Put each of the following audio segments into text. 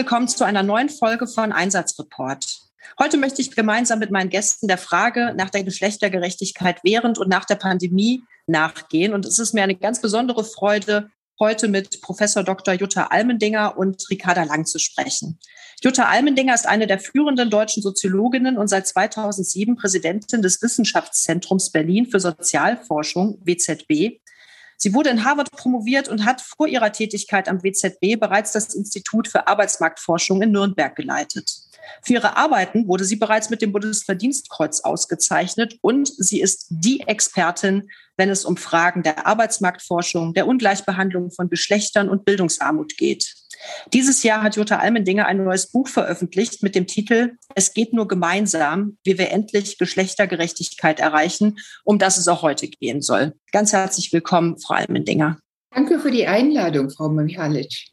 Willkommen zu einer neuen Folge von Einsatzreport. Heute möchte ich gemeinsam mit meinen Gästen der Frage nach der Geschlechtergerechtigkeit während und nach der Pandemie nachgehen. Und es ist mir eine ganz besondere Freude, heute mit Professor Dr. Jutta Almendinger und Ricarda Lang zu sprechen. Jutta Almendinger ist eine der führenden deutschen Soziologinnen und seit 2007 Präsidentin des Wissenschaftszentrums Berlin für Sozialforschung, WZB. Sie wurde in Harvard promoviert und hat vor ihrer Tätigkeit am WZB bereits das Institut für Arbeitsmarktforschung in Nürnberg geleitet. Für ihre Arbeiten wurde sie bereits mit dem Bundesverdienstkreuz ausgezeichnet und sie ist die Expertin, wenn es um Fragen der Arbeitsmarktforschung, der Ungleichbehandlung von Geschlechtern und Bildungsarmut geht. Dieses Jahr hat Jutta Almendinger ein neues Buch veröffentlicht mit dem Titel Es geht nur gemeinsam, wie wir endlich Geschlechtergerechtigkeit erreichen, um das es auch heute gehen soll. Ganz herzlich willkommen, Frau Almendinger. Danke für die Einladung, Frau Mihalic.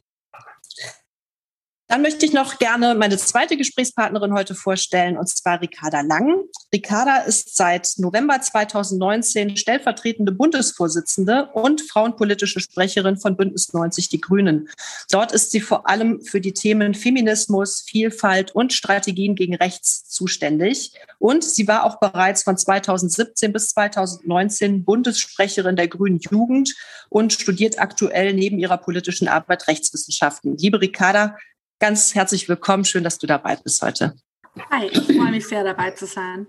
Dann möchte ich noch gerne meine zweite Gesprächspartnerin heute vorstellen, und zwar Ricarda Lang. Ricarda ist seit November 2019 stellvertretende Bundesvorsitzende und frauenpolitische Sprecherin von Bündnis 90 Die Grünen. Dort ist sie vor allem für die Themen Feminismus, Vielfalt und Strategien gegen Rechts zuständig. Und sie war auch bereits von 2017 bis 2019 Bundessprecherin der Grünen Jugend und studiert aktuell neben ihrer politischen Arbeit Rechtswissenschaften. Liebe Ricarda, Ganz herzlich willkommen. Schön, dass du dabei bist heute. Hi, ich freue mich sehr, dabei zu sein.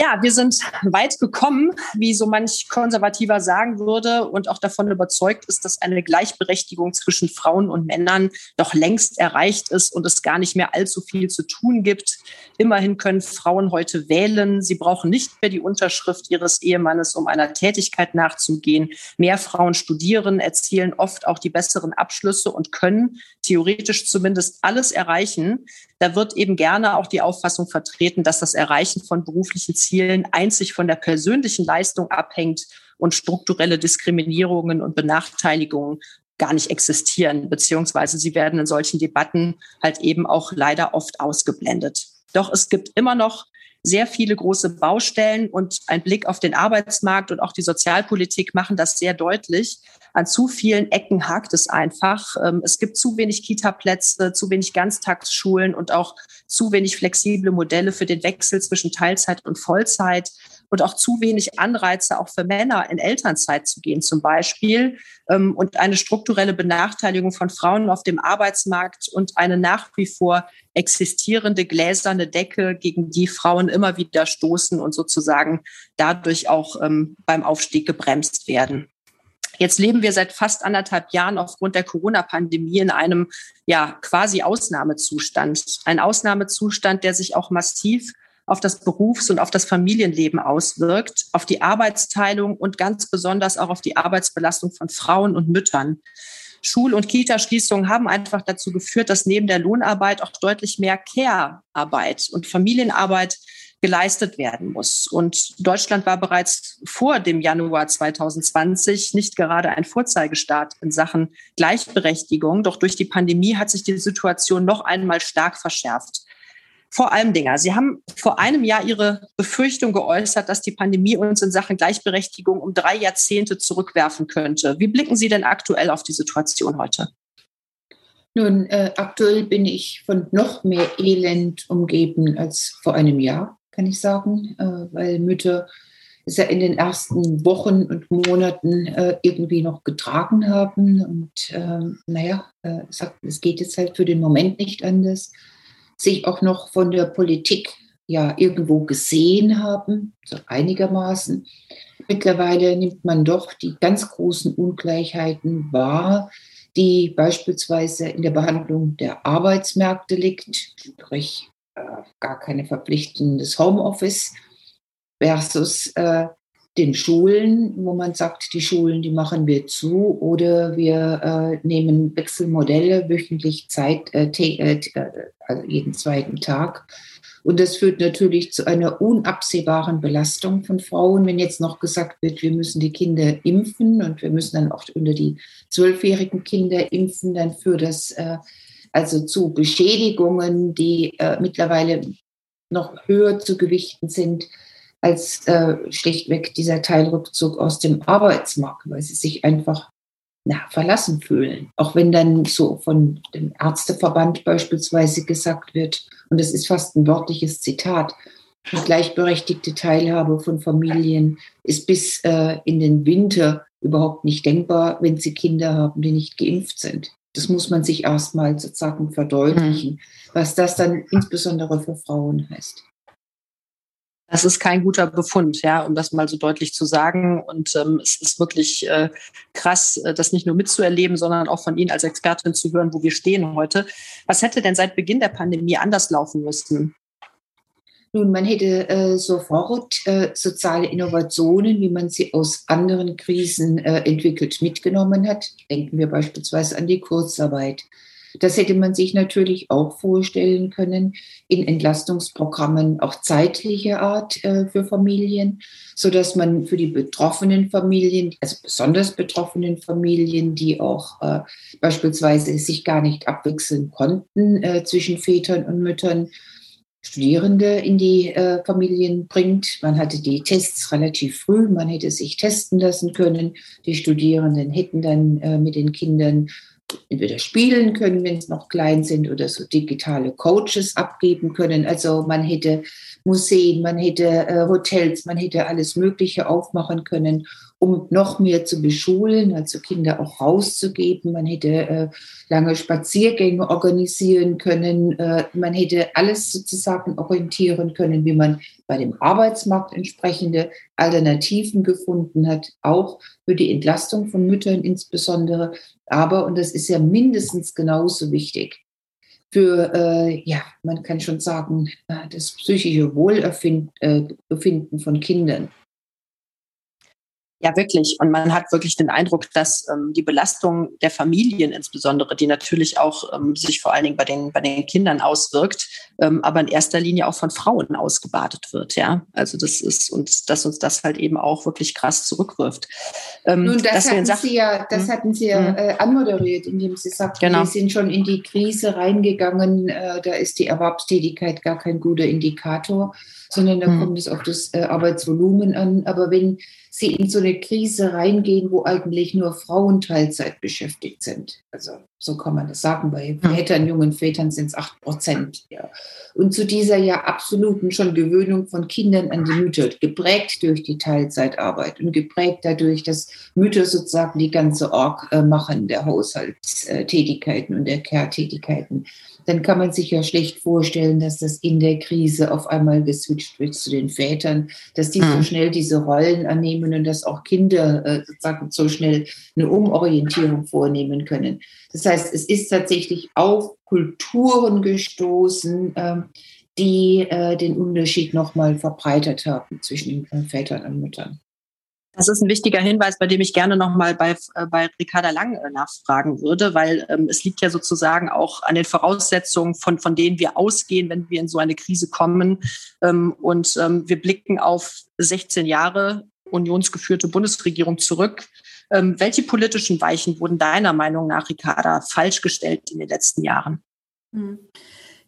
Ja, wir sind weit gekommen, wie so manch Konservativer sagen würde, und auch davon überzeugt ist, dass eine Gleichberechtigung zwischen Frauen und Männern doch längst erreicht ist und es gar nicht mehr allzu viel zu tun gibt. Immerhin können Frauen heute wählen. Sie brauchen nicht mehr die Unterschrift ihres Ehemannes, um einer Tätigkeit nachzugehen. Mehr Frauen studieren, erzielen oft auch die besseren Abschlüsse und können theoretisch zumindest alles erreichen. Da wird eben gerne auch die Auffassung vertreten, dass das Erreichen von beruflichen Zielen einzig von der persönlichen Leistung abhängt und strukturelle Diskriminierungen und Benachteiligungen gar nicht existieren, beziehungsweise sie werden in solchen Debatten halt eben auch leider oft ausgeblendet. Doch es gibt immer noch sehr viele große Baustellen und ein Blick auf den Arbeitsmarkt und auch die Sozialpolitik machen das sehr deutlich. An zu vielen Ecken hakt es einfach. Ähm, es gibt zu wenig Kita-Plätze, zu wenig Ganztagsschulen und auch zu wenig flexible Modelle für den Wechsel zwischen Teilzeit und Vollzeit und auch zu wenig Anreize auch für Männer in Elternzeit zu gehen zum Beispiel ähm, und eine strukturelle Benachteiligung von Frauen auf dem Arbeitsmarkt und eine nach wie vor existierende gläserne Decke, gegen die Frauen immer wieder stoßen und sozusagen dadurch auch ähm, beim Aufstieg gebremst werden. Jetzt leben wir seit fast anderthalb Jahren aufgrund der Corona-Pandemie in einem ja quasi Ausnahmezustand. Ein Ausnahmezustand, der sich auch massiv auf das Berufs- und auf das Familienleben auswirkt, auf die Arbeitsteilung und ganz besonders auch auf die Arbeitsbelastung von Frauen und Müttern. Schul- und Kita-Schließungen haben einfach dazu geführt, dass neben der Lohnarbeit auch deutlich mehr Care-Arbeit und Familienarbeit geleistet werden muss. Und Deutschland war bereits vor dem Januar 2020 nicht gerade ein Vorzeigestaat in Sachen Gleichberechtigung. Doch durch die Pandemie hat sich die Situation noch einmal stark verschärft. Vor allem Dinger. Sie haben vor einem Jahr Ihre Befürchtung geäußert, dass die Pandemie uns in Sachen Gleichberechtigung um drei Jahrzehnte zurückwerfen könnte. Wie blicken Sie denn aktuell auf die Situation heute? Nun, äh, aktuell bin ich von noch mehr Elend umgeben als vor einem Jahr, kann ich sagen, äh, weil Mütter es ja in den ersten Wochen und Monaten äh, irgendwie noch getragen haben. Und ähm, naja, äh, es geht jetzt halt für den Moment nicht anders sich auch noch von der Politik ja irgendwo gesehen haben, so einigermaßen. Mittlerweile nimmt man doch die ganz großen Ungleichheiten wahr, die beispielsweise in der Behandlung der Arbeitsmärkte liegt, sprich äh, gar keine verpflichtendes Homeoffice versus äh, den Schulen, wo man sagt, die Schulen, die machen wir zu oder wir äh, nehmen Wechselmodelle, wöchentlich Zeit, äh, äh, äh, also jeden zweiten Tag. Und das führt natürlich zu einer unabsehbaren Belastung von Frauen, wenn jetzt noch gesagt wird, wir müssen die Kinder impfen und wir müssen dann auch unter die zwölfjährigen Kinder impfen, dann führt das äh, also zu Beschädigungen, die äh, mittlerweile noch höher zu gewichten sind als äh, schlichtweg dieser Teilrückzug aus dem Arbeitsmarkt, weil sie sich einfach na, verlassen fühlen. Auch wenn dann so von dem Ärzteverband beispielsweise gesagt wird, und das ist fast ein wörtliches Zitat, die gleichberechtigte Teilhabe von Familien ist bis äh, in den Winter überhaupt nicht denkbar, wenn sie Kinder haben, die nicht geimpft sind. Das muss man sich erstmal sozusagen verdeutlichen, mhm. was das dann insbesondere für Frauen heißt. Das ist kein guter Befund, ja, um das mal so deutlich zu sagen. Und ähm, es ist wirklich äh, krass, äh, das nicht nur mitzuerleben, sondern auch von Ihnen als Expertin zu hören, wo wir stehen heute. Was hätte denn seit Beginn der Pandemie anders laufen müssen? Nun, man hätte äh, sofort äh, soziale Innovationen, wie man sie aus anderen Krisen äh, entwickelt, mitgenommen hat. Denken wir beispielsweise an die Kurzarbeit. Das hätte man sich natürlich auch vorstellen können in Entlastungsprogrammen auch zeitlicher Art äh, für Familien, so dass man für die betroffenen Familien, also besonders betroffenen Familien, die auch äh, beispielsweise sich gar nicht abwechseln konnten äh, zwischen Vätern und Müttern, Studierende in die Familien bringt. Man hatte die Tests relativ früh, man hätte sich testen lassen können. Die Studierenden hätten dann mit den Kindern entweder spielen können, wenn es noch klein sind, oder so digitale Coaches abgeben können. Also man hätte Museen, man hätte äh, Hotels, man hätte alles Mögliche aufmachen können, um noch mehr zu beschulen, also Kinder auch rauszugeben. Man hätte äh, lange Spaziergänge organisieren können. Äh, man hätte alles sozusagen orientieren können, wie man bei dem Arbeitsmarkt entsprechende Alternativen gefunden hat, auch für die Entlastung von Müttern insbesondere. Aber, und das ist ja mindestens genauso wichtig, für, äh, ja, man kann schon sagen, äh, das psychische Wohlbefinden äh, von Kindern. Ja, wirklich. Und man hat wirklich den Eindruck, dass ähm, die Belastung der Familien insbesondere, die natürlich auch ähm, sich vor allen Dingen bei den, bei den Kindern auswirkt, ähm, aber in erster Linie auch von Frauen ausgebadet wird. Ja, also das ist und dass uns das halt eben auch wirklich krass zurückwirft. Ähm, Nun, das hatten Sie ja, das hm? hatten Sie ja hm? äh, anmoderiert, indem Sie sagten, genau. wir sind schon in die Krise reingegangen. Äh, da ist die Erwerbstätigkeit gar kein guter Indikator, sondern da hm. kommt es auf das äh, Arbeitsvolumen an. Aber wenn sie in so eine Krise reingehen, wo eigentlich nur Frauen Teilzeit beschäftigt sind. Also so kann man das sagen. Bei Vätern, jungen Vätern sind es acht Prozent. Ja. Und zu dieser ja absoluten schon Gewöhnung von Kindern an die Mütter, geprägt durch die Teilzeitarbeit und geprägt dadurch, dass Mütter sozusagen die ganze Org äh, machen der Haushaltstätigkeiten und der Care-Tätigkeiten dann kann man sich ja schlecht vorstellen, dass das in der Krise auf einmal geswitcht wird zu den Vätern, dass die mhm. so schnell diese Rollen annehmen und dass auch Kinder äh, sozusagen so schnell eine Umorientierung vornehmen können. Das heißt, es ist tatsächlich auf Kulturen gestoßen, äh, die äh, den Unterschied nochmal verbreitert haben zwischen den Vätern und Müttern. Das ist ein wichtiger Hinweis, bei dem ich gerne nochmal bei, äh, bei Ricarda Lang äh, nachfragen würde, weil ähm, es liegt ja sozusagen auch an den Voraussetzungen, von, von denen wir ausgehen, wenn wir in so eine Krise kommen. Ähm, und ähm, wir blicken auf 16 Jahre unionsgeführte Bundesregierung zurück. Ähm, welche politischen Weichen wurden deiner Meinung nach, Ricarda, falsch gestellt in den letzten Jahren? Hm.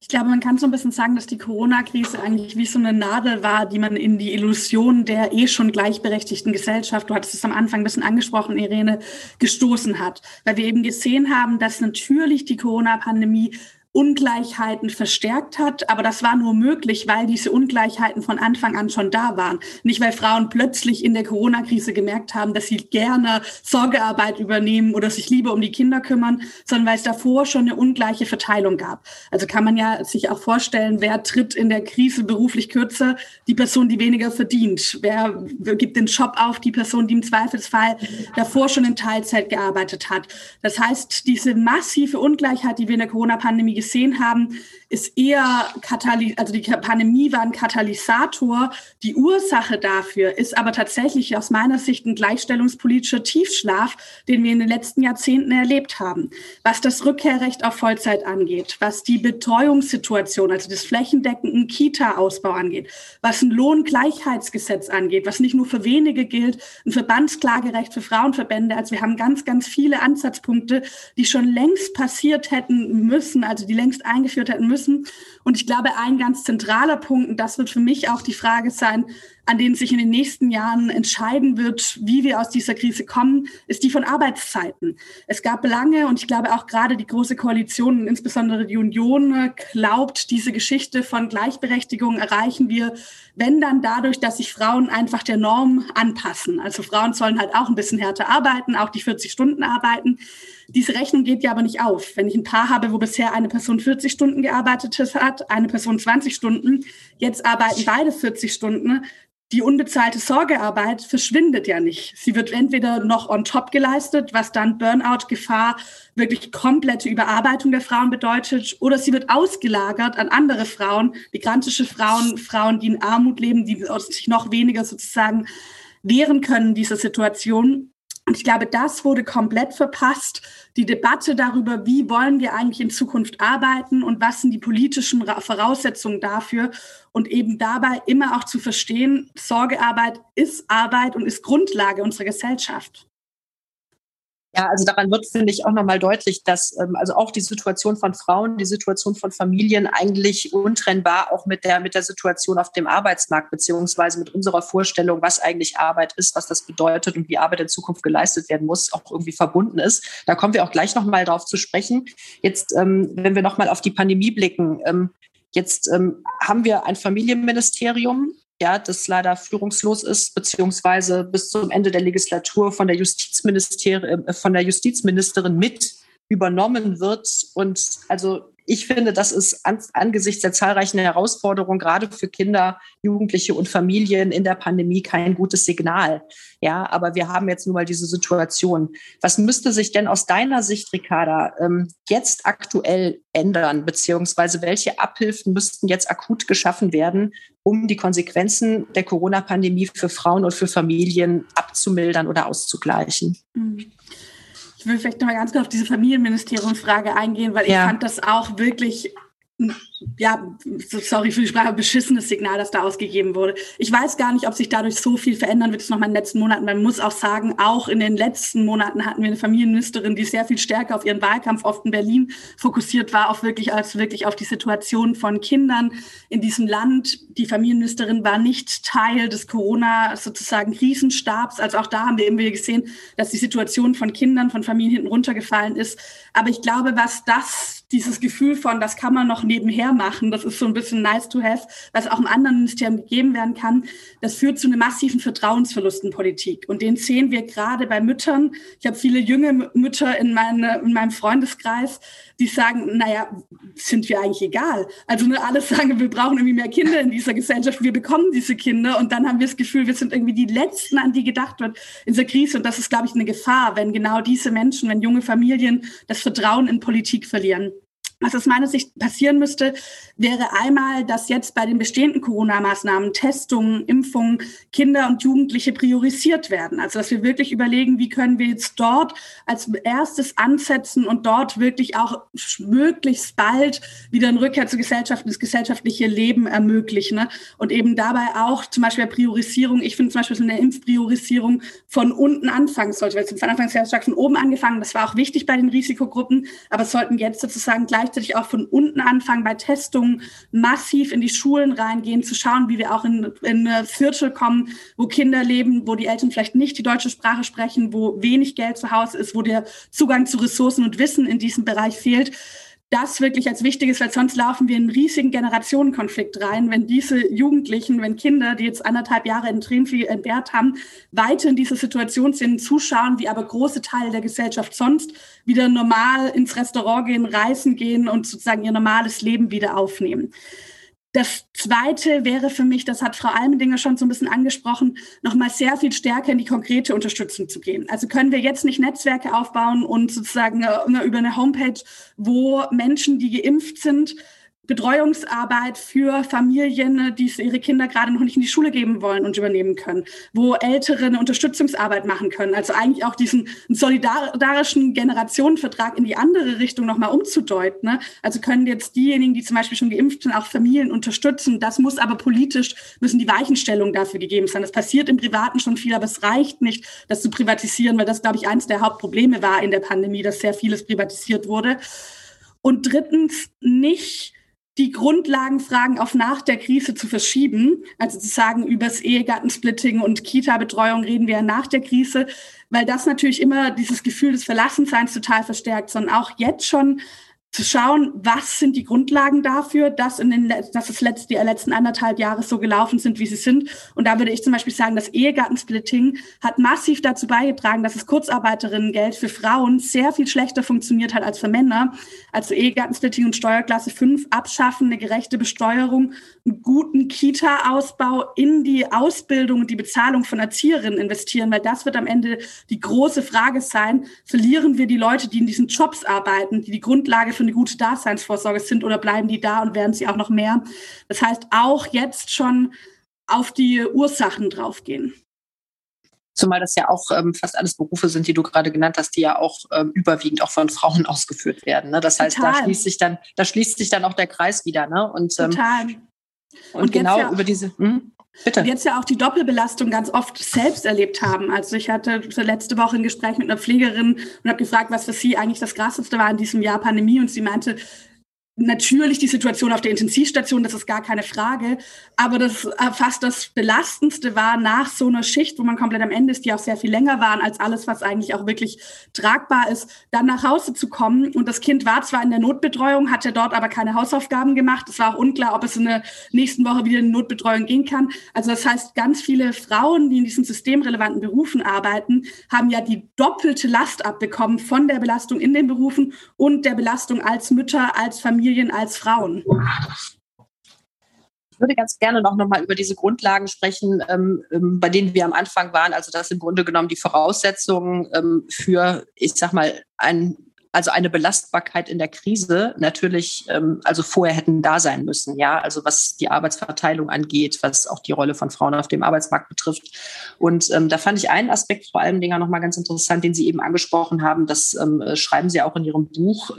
Ich glaube, man kann so ein bisschen sagen, dass die Corona-Krise eigentlich wie so eine Nadel war, die man in die Illusion der eh schon gleichberechtigten Gesellschaft, du hattest es am Anfang ein bisschen angesprochen, Irene, gestoßen hat. Weil wir eben gesehen haben, dass natürlich die Corona-Pandemie Ungleichheiten verstärkt hat. Aber das war nur möglich, weil diese Ungleichheiten von Anfang an schon da waren. Nicht, weil Frauen plötzlich in der Corona-Krise gemerkt haben, dass sie gerne Sorgearbeit übernehmen oder sich lieber um die Kinder kümmern, sondern weil es davor schon eine ungleiche Verteilung gab. Also kann man ja sich auch vorstellen, wer tritt in der Krise beruflich kürzer? Die Person, die weniger verdient. Wer gibt den Job auf? Die Person, die im Zweifelsfall davor schon in Teilzeit gearbeitet hat. Das heißt, diese massive Ungleichheit, die wir in der Corona-Pandemie gesehen haben, ist eher Kataly also die Pandemie war ein Katalysator. Die Ursache dafür ist aber tatsächlich aus meiner Sicht ein gleichstellungspolitischer Tiefschlaf, den wir in den letzten Jahrzehnten erlebt haben. Was das Rückkehrrecht auf Vollzeit angeht, was die Betreuungssituation, also das flächendeckenden Kita-Ausbau angeht, was ein Lohngleichheitsgesetz angeht, was nicht nur für wenige gilt, ein Verbandsklagerecht für Frauenverbände. Also wir haben ganz, ganz viele Ansatzpunkte, die schon längst passiert hätten müssen, also die längst eingeführt hätten müssen müssen. Und ich glaube, ein ganz zentraler Punkt, und das wird für mich auch die Frage sein, an denen sich in den nächsten Jahren entscheiden wird, wie wir aus dieser Krise kommen, ist die von Arbeitszeiten. Es gab lange und ich glaube auch gerade die Große Koalition, insbesondere die Union, glaubt, diese Geschichte von Gleichberechtigung erreichen wir, wenn dann dadurch, dass sich Frauen einfach der Norm anpassen. Also Frauen sollen halt auch ein bisschen härter arbeiten, auch die 40 Stunden arbeiten. Diese Rechnung geht ja aber nicht auf. Wenn ich ein Paar habe, wo bisher eine Person 40 Stunden gearbeitet hat, eine Person 20 Stunden, jetzt arbeiten beide 40 Stunden, die unbezahlte Sorgearbeit verschwindet ja nicht. Sie wird entweder noch on top geleistet, was dann Burnout-Gefahr, wirklich komplette Überarbeitung der Frauen bedeutet, oder sie wird ausgelagert an andere Frauen, migrantische Frauen, Frauen, die in Armut leben, die sich noch weniger sozusagen wehren können dieser Situation. Und ich glaube, das wurde komplett verpasst. Die Debatte darüber, wie wollen wir eigentlich in Zukunft arbeiten und was sind die politischen Voraussetzungen dafür. Und eben dabei immer auch zu verstehen, Sorgearbeit ist Arbeit und ist Grundlage unserer Gesellschaft. Ja, also daran wird, finde ich, auch nochmal deutlich, dass ähm, also auch die Situation von Frauen, die Situation von Familien eigentlich untrennbar auch mit der, mit der Situation auf dem Arbeitsmarkt, beziehungsweise mit unserer Vorstellung, was eigentlich Arbeit ist, was das bedeutet und wie Arbeit in Zukunft geleistet werden muss, auch irgendwie verbunden ist. Da kommen wir auch gleich nochmal drauf zu sprechen. Jetzt, ähm, wenn wir nochmal auf die Pandemie blicken, ähm, Jetzt ähm, haben wir ein Familienministerium, ja, das leider führungslos ist, beziehungsweise bis zum Ende der Legislatur von der Justizministerin, äh, von der Justizministerin mit übernommen wird. Und also ich finde, das ist an, angesichts der zahlreichen Herausforderungen, gerade für Kinder, Jugendliche und Familien in der Pandemie kein gutes Signal. Ja, aber wir haben jetzt nun mal diese Situation. Was müsste sich denn aus deiner Sicht, Ricarda, ähm, jetzt aktuell ändern, beziehungsweise welche Abhilfen müssten jetzt akut geschaffen werden, um die Konsequenzen der Corona-Pandemie für Frauen und für Familien abzumildern oder auszugleichen? Mhm. Ich will vielleicht noch mal ganz kurz auf diese Familienministeriumsfrage eingehen, weil ja. ich fand das auch wirklich ja, sorry für die Sprache, beschissenes Signal, das da ausgegeben wurde. Ich weiß gar nicht, ob sich dadurch so viel verändern wird, noch mal in den letzten Monaten. Man muss auch sagen, auch in den letzten Monaten hatten wir eine Familienministerin, die sehr viel stärker auf ihren Wahlkampf oft in Berlin fokussiert war, auch wirklich als wirklich auf die Situation von Kindern in diesem Land. Die Familienministerin war nicht Teil des Corona sozusagen Krisenstabs. Also auch da haben wir irgendwie gesehen, dass die Situation von Kindern, von Familien hinten runtergefallen ist. Aber ich glaube, was das dieses Gefühl von, das kann man noch nebenher machen, das ist so ein bisschen nice to have, was auch im anderen Ministerium gegeben werden kann, das führt zu einem massiven Vertrauensverlust in Politik. Und den sehen wir gerade bei Müttern. Ich habe viele junge Mütter in, meine, in meinem Freundeskreis, die sagen, naja, sind wir eigentlich egal. Also ne, alle sagen, wir brauchen irgendwie mehr Kinder in dieser Gesellschaft, wir bekommen diese Kinder und dann haben wir das Gefühl, wir sind irgendwie die Letzten, an die gedacht wird in dieser Krise. Und das ist, glaube ich, eine Gefahr, wenn genau diese Menschen, wenn junge Familien das Vertrauen in Politik verlieren. Was aus meiner Sicht passieren müsste, wäre einmal, dass jetzt bei den bestehenden Corona-Maßnahmen, Testungen, Impfungen, Kinder und Jugendliche priorisiert werden. Also dass wir wirklich überlegen, wie können wir jetzt dort als erstes ansetzen und dort wirklich auch möglichst bald wieder eine Rückkehr zur Gesellschaft, das gesellschaftliche Leben ermöglichen. Ne? Und eben dabei auch zum Beispiel Priorisierung, ich finde zum Beispiel so eine Impfpriorisierung von unten anfangen sollte. Weil von Anfang sehr stark von oben angefangen, das war auch wichtig bei den Risikogruppen, aber sollten jetzt sozusagen gleich gleichzeitig auch von unten anfangen, bei Testungen massiv in die Schulen reingehen, zu schauen, wie wir auch in, in Viertel kommen, wo Kinder leben, wo die Eltern vielleicht nicht die deutsche Sprache sprechen, wo wenig Geld zu Hause ist, wo der Zugang zu Ressourcen und Wissen in diesem Bereich fehlt das wirklich als wichtig ist, weil sonst laufen wir in einen riesigen Generationenkonflikt rein, wenn diese Jugendlichen, wenn Kinder, die jetzt anderthalb Jahre in Tränenvieh entbehrt haben, weiter in dieser Situation sind, zuschauen, wie aber große Teile der Gesellschaft sonst wieder normal ins Restaurant gehen, reisen gehen und sozusagen ihr normales Leben wieder aufnehmen. Das Zweite wäre für mich, das hat Frau Almendinger schon so ein bisschen angesprochen, nochmal sehr viel stärker in die konkrete Unterstützung zu gehen. Also können wir jetzt nicht Netzwerke aufbauen und sozusagen äh, über eine Homepage, wo Menschen, die geimpft sind, Betreuungsarbeit für Familien, die ihre Kinder gerade noch nicht in die Schule geben wollen und übernehmen können, wo Ältere eine Unterstützungsarbeit machen können. Also eigentlich auch diesen solidarischen Generationenvertrag in die andere Richtung nochmal umzudeuten. Ne? Also können jetzt diejenigen, die zum Beispiel schon geimpft sind, auch Familien unterstützen. Das muss aber politisch, müssen die Weichenstellungen dafür gegeben sein. Das passiert im Privaten schon viel, aber es reicht nicht, das zu privatisieren, weil das, glaube ich, eines der Hauptprobleme war in der Pandemie, dass sehr vieles privatisiert wurde. Und drittens nicht die Grundlagenfragen auf nach der Krise zu verschieben. Also zu sagen, übers Ehegattensplitting und Kita-Betreuung reden wir ja nach der Krise, weil das natürlich immer dieses Gefühl des Verlassenseins total verstärkt, sondern auch jetzt schon zu schauen, was sind die Grundlagen dafür, dass, in den, dass es letzt, die letzten anderthalb Jahre so gelaufen sind, wie sie sind. Und da würde ich zum Beispiel sagen, das Ehegattensplitting hat massiv dazu beigetragen, dass das Kurzarbeiterinnengeld für Frauen sehr viel schlechter funktioniert hat als für Männer. Also Ehegattensplitting und Steuerklasse 5 abschaffen, eine gerechte Besteuerung, einen guten Kita-Ausbau in die Ausbildung und die Bezahlung von Erzieherinnen investieren, weil das wird am Ende die große Frage sein. Verlieren wir die Leute, die in diesen Jobs arbeiten, die die Grundlage für eine gute Daseinsvorsorge sind oder bleiben die da und werden sie auch noch mehr? Das heißt, auch jetzt schon auf die Ursachen draufgehen. Zumal das ja auch ähm, fast alles Berufe sind, die du gerade genannt hast, die ja auch ähm, überwiegend auch von Frauen ausgeführt werden. Ne? Das heißt, da schließt sich dann, da schließt sich dann auch der Kreis wieder. Ne? Und, ähm, Total. Und, und genau ja, über diese. Hm? Bitte. Und jetzt ja auch die Doppelbelastung ganz oft selbst erlebt haben. Also ich hatte letzte Woche ein Gespräch mit einer Pflegerin und habe gefragt, was für sie eigentlich das Krasseste war in diesem Jahr Pandemie. Und sie meinte, natürlich die Situation auf der Intensivstation, das ist gar keine Frage. Aber das äh, fast das Belastendste war nach so einer Schicht, wo man komplett am Ende ist, die auch sehr viel länger waren als alles, was eigentlich auch wirklich tragbar ist, dann nach Hause zu kommen. Und das Kind war zwar in der Notbetreuung, hatte dort aber keine Hausaufgaben gemacht. Es war auch unklar, ob es in der nächsten Woche wieder in die Notbetreuung gehen kann. Also das heißt, ganz viele Frauen, die in diesen systemrelevanten Berufen arbeiten, haben ja die doppelte Last abbekommen von der Belastung in den Berufen und der Belastung als Mütter, als Familie Familien als Frauen. Ich würde ganz gerne noch, mal über diese Grundlagen sprechen, ähm, ähm, bei denen wir am Anfang waren. Also das im Grunde genommen die Voraussetzungen ähm, für, ich sag mal, ein also eine Belastbarkeit in der Krise natürlich ähm, also vorher hätten da sein müssen, ja, also was die Arbeitsverteilung angeht, was auch die Rolle von Frauen auf dem Arbeitsmarkt betrifft. Und ähm, da fand ich einen Aspekt vor allem Dingen noch mal ganz interessant, den Sie eben angesprochen haben. Das ähm, schreiben Sie auch in Ihrem Buch,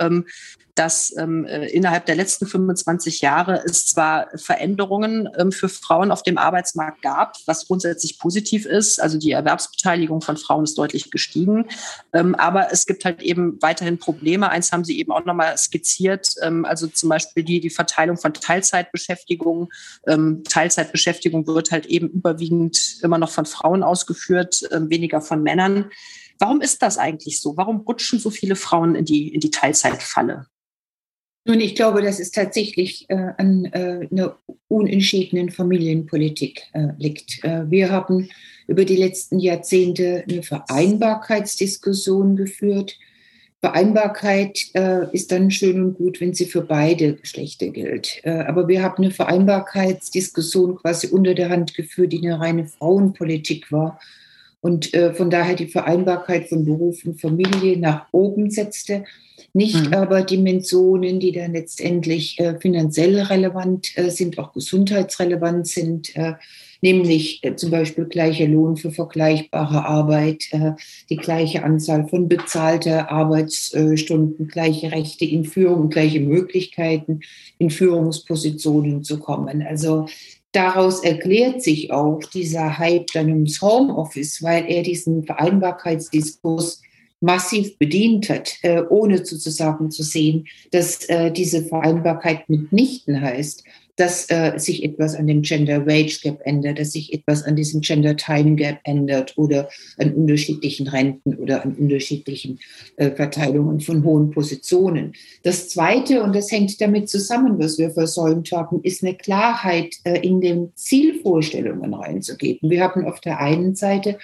dass ähm, äh, innerhalb der letzten 25 Jahre es zwar Veränderungen ähm, für Frauen auf dem Arbeitsmarkt gab, was grundsätzlich positiv ist. Also die Erwerbsbeteiligung von Frauen ist deutlich gestiegen. Ähm, aber es gibt halt eben weiterhin Probleme. Eins haben Sie eben auch nochmal skizziert. Ähm, also zum Beispiel die, die Verteilung von Teilzeitbeschäftigung. Ähm, Teilzeitbeschäftigung wird halt eben überwiegend immer noch von Frauen ausgeführt, ähm, weniger von Männern. Warum ist das eigentlich so? Warum rutschen so viele Frauen in die, in die Teilzeitfalle? Nun, ich glaube, dass es tatsächlich äh, an äh, einer unentschiedenen Familienpolitik äh, liegt. Äh, wir haben über die letzten Jahrzehnte eine Vereinbarkeitsdiskussion geführt. Vereinbarkeit äh, ist dann schön und gut, wenn sie für beide Geschlechter gilt. Äh, aber wir haben eine Vereinbarkeitsdiskussion quasi unter der Hand geführt, die eine reine Frauenpolitik war und von daher die Vereinbarkeit von Beruf und Familie nach oben setzte nicht mhm. aber Dimensionen, die dann letztendlich äh, finanziell relevant äh, sind, auch gesundheitsrelevant sind, äh, nämlich äh, zum Beispiel gleicher Lohn für vergleichbare Arbeit, äh, die gleiche Anzahl von bezahlter Arbeitsstunden, gleiche Rechte in Führung, gleiche Möglichkeiten in Führungspositionen zu kommen. Also Daraus erklärt sich auch dieser Hype dann ums Homeoffice, weil er diesen Vereinbarkeitsdiskurs massiv bedient hat, äh, ohne sozusagen zu sehen, dass äh, diese Vereinbarkeit mitnichten heißt, dass äh, sich etwas an dem Gender Wage Gap ändert, dass sich etwas an diesem Gender Time Gap ändert oder an unterschiedlichen Renten oder an unterschiedlichen äh, Verteilungen von hohen Positionen. Das Zweite, und das hängt damit zusammen, was wir versäumt haben, ist eine Klarheit äh, in den Zielvorstellungen reinzugeben. Wir haben auf der einen Seite,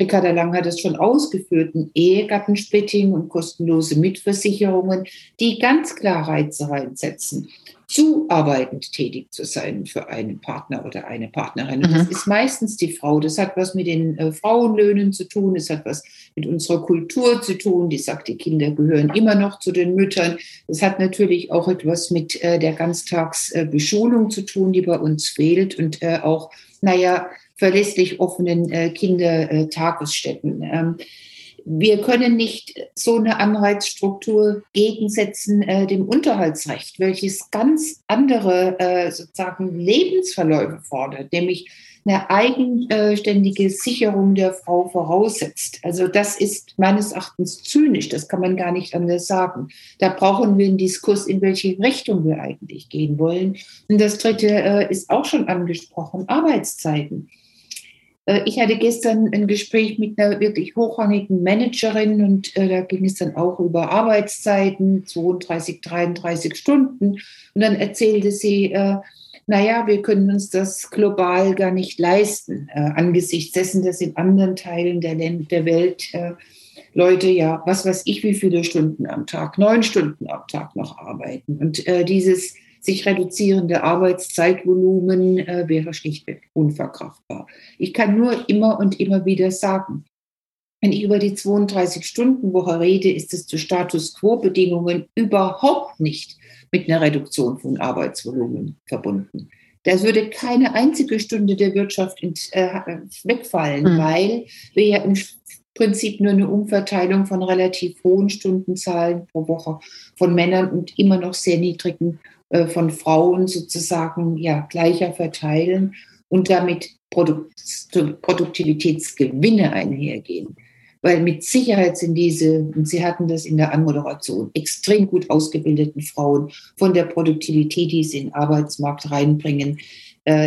Ricarda Lang hat es schon ausgeführt, ein Ehegattensplitting und kostenlose Mitversicherungen, die ganz klar Reize reinsetzen zuarbeitend tätig zu sein für einen Partner oder eine Partnerin. Und mhm. das ist meistens die Frau. Das hat was mit den äh, Frauenlöhnen zu tun. Es hat was mit unserer Kultur zu tun. Die sagt, die Kinder gehören immer noch zu den Müttern. Es hat natürlich auch etwas mit äh, der Ganztagsbeschulung äh, zu tun, die bei uns fehlt und äh, auch, naja, verlässlich offenen äh, Kindertagesstätten. Ähm, wir können nicht so eine Anreizstruktur gegensetzen äh, dem Unterhaltsrecht, welches ganz andere äh, sozusagen Lebensverläufe fordert, nämlich eine eigenständige Sicherung der Frau voraussetzt. Also das ist meines Erachtens zynisch, das kann man gar nicht anders sagen. Da brauchen wir einen Diskurs, in welche Richtung wir eigentlich gehen wollen. Und das Dritte äh, ist auch schon angesprochen, Arbeitszeiten. Äh, ich hatte gestern ein Gespräch mit einer wirklich hochrangigen Managerin und äh, da ging es dann auch über Arbeitszeiten, 32, 33 Stunden. Und dann erzählte sie, äh, naja, wir können uns das global gar nicht leisten, äh, angesichts dessen, dass in anderen Teilen der, der Welt äh, Leute ja, was weiß ich, wie viele Stunden am Tag, neun Stunden am Tag noch arbeiten. Und äh, dieses sich reduzierende Arbeitszeitvolumen äh, wäre schlichtweg unverkraftbar. Ich kann nur immer und immer wieder sagen, wenn ich über die 32-Stunden-Woche rede, ist es zu Status Quo-Bedingungen überhaupt nicht mit einer Reduktion von Arbeitsvolumen verbunden. Da würde keine einzige Stunde der Wirtschaft äh, wegfallen, mhm. weil wir ja im Prinzip nur eine Umverteilung von relativ hohen Stundenzahlen pro Woche von Männern und immer noch sehr niedrigen von Frauen sozusagen ja gleicher verteilen und damit Produkt, Produktivitätsgewinne einhergehen. Weil mit Sicherheit sind diese, und Sie hatten das in der Anmoderation, extrem gut ausgebildeten Frauen von der Produktivität, die sie in den Arbeitsmarkt reinbringen, äh,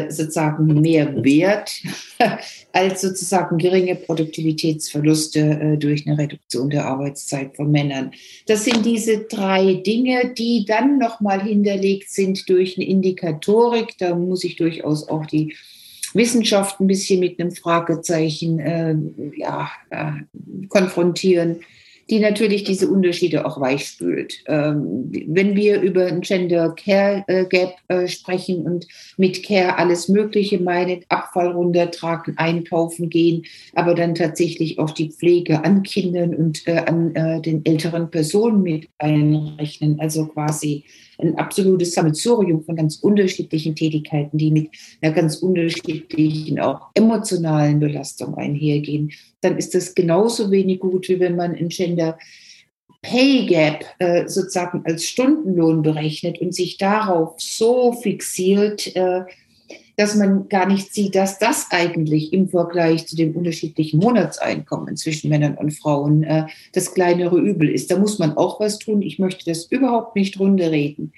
sozusagen mehr wert als sozusagen geringe Produktivitätsverluste äh, durch eine Reduktion der Arbeitszeit von Männern. Das sind diese drei Dinge, die dann nochmal hinterlegt sind durch eine Indikatorik. Da muss ich durchaus auch die Wissenschaft ein bisschen mit einem Fragezeichen äh, ja, äh, konfrontieren, die natürlich diese Unterschiede auch weichspült. Ähm, wenn wir über ein Gender Care äh, Gap äh, sprechen und mit Care alles Mögliche meinen, Abfall runtertragen, einkaufen gehen, aber dann tatsächlich auch die Pflege an Kindern und äh, an den älteren Personen mit einrechnen, also quasi ein absolutes Sammelsurium von ganz unterschiedlichen Tätigkeiten, die mit einer ganz unterschiedlichen, auch emotionalen Belastung einhergehen, dann ist das genauso wenig gut, wie wenn man ein Gender Pay Gap äh, sozusagen als Stundenlohn berechnet und sich darauf so fixiert, äh, dass man gar nicht sieht, dass das eigentlich im Vergleich zu dem unterschiedlichen Monatseinkommen zwischen Männern und Frauen äh, das kleinere Übel ist. Da muss man auch was tun. Ich möchte das überhaupt nicht runterreden.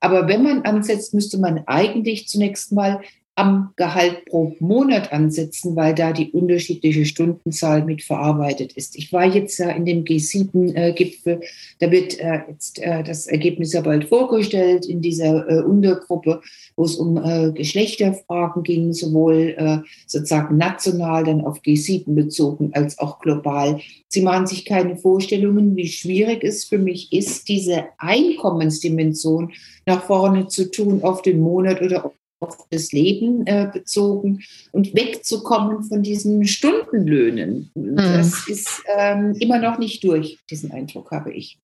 Aber wenn man ansetzt, müsste man eigentlich zunächst mal am Gehalt pro Monat ansetzen, weil da die unterschiedliche Stundenzahl mit verarbeitet ist. Ich war jetzt ja in dem G7-Gipfel, da wird äh, jetzt äh, das Ergebnis ja bald vorgestellt in dieser äh, Untergruppe, wo es um Geschlechterfragen ging, sowohl sozusagen national dann auf G7 bezogen als auch global. Sie machen sich keine Vorstellungen, wie schwierig es für mich ist, diese Einkommensdimension nach vorne zu tun auf den Monat oder auf das Leben äh, bezogen und wegzukommen von diesen Stundenlöhnen. Mhm. Das ist ähm, immer noch nicht durch, diesen Eindruck habe ich.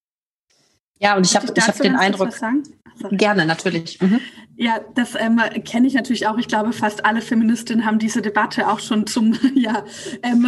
Ja, und ich habe hab den Eindruck. Gerne, natürlich. Mhm. Ja, das ähm, kenne ich natürlich auch. Ich glaube, fast alle Feministinnen haben diese Debatte auch schon zum ja, ähm,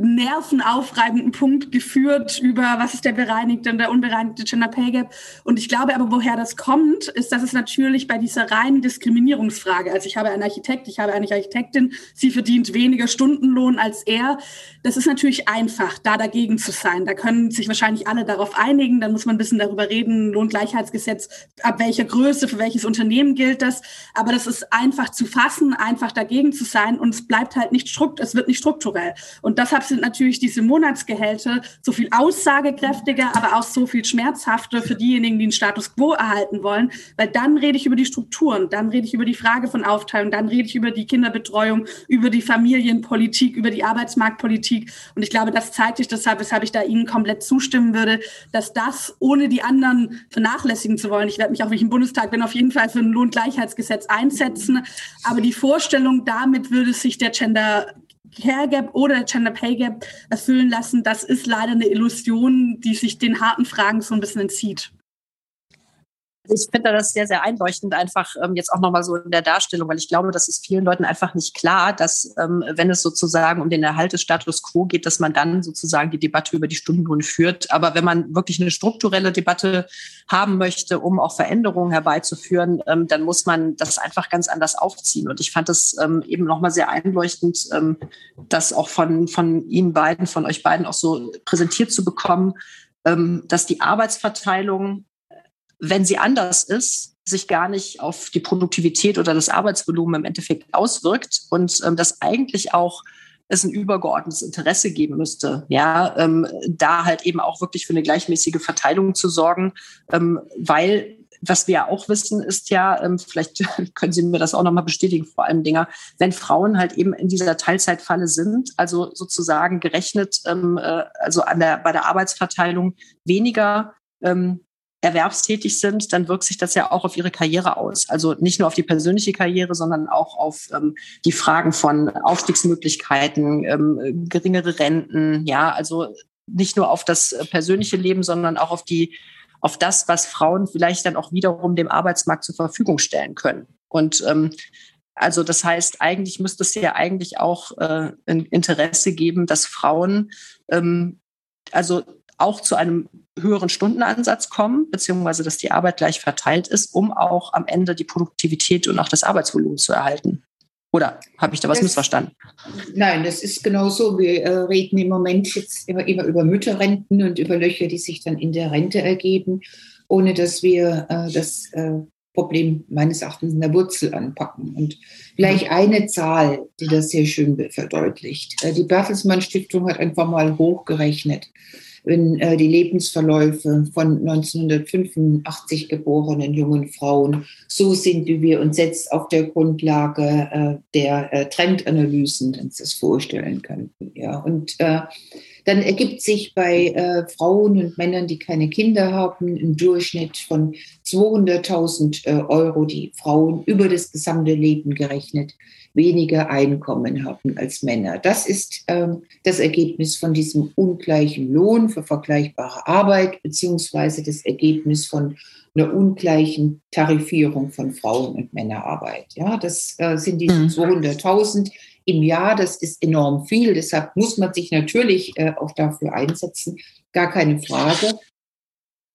nervenaufreibenden Punkt geführt über, was ist der bereinigte und der unbereinigte Gender Pay Gap. Und ich glaube aber, woher das kommt, ist, dass es natürlich bei dieser reinen Diskriminierungsfrage, also ich habe einen Architekt, ich habe eine Architektin, sie verdient weniger Stundenlohn als er. Das ist natürlich einfach, da dagegen zu sein. Da können sich wahrscheinlich alle darauf einigen. Dann muss man ein bisschen darüber reden, Lohngleichheitsgesetz, ab welcher Größe, für welches Unternehmen gilt das, aber das ist einfach zu fassen, einfach dagegen zu sein und es bleibt halt nicht strukt, es wird nicht strukturell. Und deshalb sind natürlich diese Monatsgehälter so viel aussagekräftiger, aber auch so viel schmerzhafter für diejenigen, die einen Status quo erhalten wollen, weil dann rede ich über die Strukturen, dann rede ich über die Frage von Aufteilung, dann rede ich über die Kinderbetreuung, über die Familienpolitik, über die Arbeitsmarktpolitik. Und ich glaube, das zeigt sich deshalb, weshalb ich da Ihnen komplett zustimmen würde, dass das, ohne die anderen vernachlässigen zu wollen, ich werde mich auch, wenn ich im Bundestag bin, auf jeden Fall für einen Lohngleichheitsgesetz einsetzen. Aber die Vorstellung, damit würde sich der Gender Care Gap oder der Gender Pay Gap erfüllen lassen, das ist leider eine Illusion, die sich den harten Fragen so ein bisschen entzieht. Ich finde das sehr, sehr einleuchtend, einfach ähm, jetzt auch nochmal so in der Darstellung, weil ich glaube, das ist vielen Leuten einfach nicht klar, dass ähm, wenn es sozusagen um den Erhalt des Status quo geht, dass man dann sozusagen die Debatte über die Stundenlohn führt. Aber wenn man wirklich eine strukturelle Debatte haben möchte, um auch Veränderungen herbeizuführen, ähm, dann muss man das einfach ganz anders aufziehen. Und ich fand es ähm, eben nochmal sehr einleuchtend, ähm, das auch von, von Ihnen beiden, von euch beiden auch so präsentiert zu bekommen, ähm, dass die Arbeitsverteilung wenn sie anders ist, sich gar nicht auf die Produktivität oder das Arbeitsvolumen im Endeffekt auswirkt und ähm, das eigentlich auch es ein übergeordnetes Interesse geben müsste, ja, ähm, da halt eben auch wirklich für eine gleichmäßige Verteilung zu sorgen, ähm, weil was wir ja auch wissen, ist ja, ähm, vielleicht können Sie mir das auch nochmal bestätigen, vor allem Dinger, wenn Frauen halt eben in dieser Teilzeitfalle sind, also sozusagen gerechnet, ähm, äh, also an der, bei der Arbeitsverteilung weniger ähm, erwerbstätig sind, dann wirkt sich das ja auch auf ihre Karriere aus. Also nicht nur auf die persönliche Karriere, sondern auch auf ähm, die Fragen von Aufstiegsmöglichkeiten, ähm, geringere Renten, ja, also nicht nur auf das persönliche Leben, sondern auch auf die auf das, was Frauen vielleicht dann auch wiederum dem Arbeitsmarkt zur Verfügung stellen können. Und ähm, also das heißt, eigentlich müsste es ja eigentlich auch äh, ein Interesse geben, dass Frauen ähm, also auch zu einem höheren Stundenansatz kommen, beziehungsweise dass die Arbeit gleich verteilt ist, um auch am Ende die Produktivität und auch das Arbeitsvolumen zu erhalten. Oder habe ich da was das, missverstanden? Nein, das ist genau so. Wir äh, reden im Moment jetzt immer, immer über Mütterrenten und über Löcher, die sich dann in der Rente ergeben, ohne dass wir äh, das äh, Problem meines Erachtens in der Wurzel anpacken. Und gleich eine Zahl, die das sehr schön verdeutlicht. Äh, die Bertelsmann Stiftung hat einfach mal hochgerechnet wenn äh, die Lebensverläufe von 1985 geborenen jungen Frauen so sind, wie wir uns jetzt auf der Grundlage äh, der äh, Trendanalysen uns das vorstellen könnten. Ja. Und äh, dann ergibt sich bei äh, Frauen und Männern, die keine Kinder haben, ein Durchschnitt von 200.000 äh, Euro, die Frauen über das gesamte Leben gerechnet weniger Einkommen haben als Männer. Das ist ähm, das Ergebnis von diesem ungleichen Lohn für vergleichbare Arbeit, beziehungsweise das Ergebnis von einer ungleichen Tarifierung von Frauen- und Männerarbeit. Ja, das äh, sind diese 200.000 mhm. im Jahr. Das ist enorm viel. Deshalb muss man sich natürlich äh, auch dafür einsetzen. Gar keine Frage.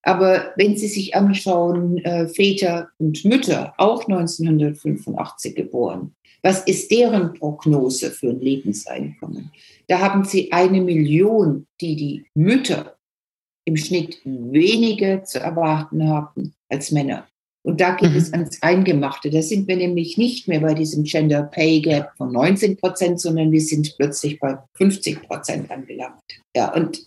Aber wenn Sie sich anschauen, äh, Väter und Mütter, auch 1985 geboren, was ist deren Prognose für ein Lebenseinkommen? Da haben sie eine Million, die die Mütter im Schnitt weniger zu erwarten haben als Männer. Und da geht mhm. es ans Eingemachte. Da sind wir nämlich nicht mehr bei diesem Gender Pay Gap von 19 Prozent, sondern wir sind plötzlich bei 50 Prozent angelangt. Ja, und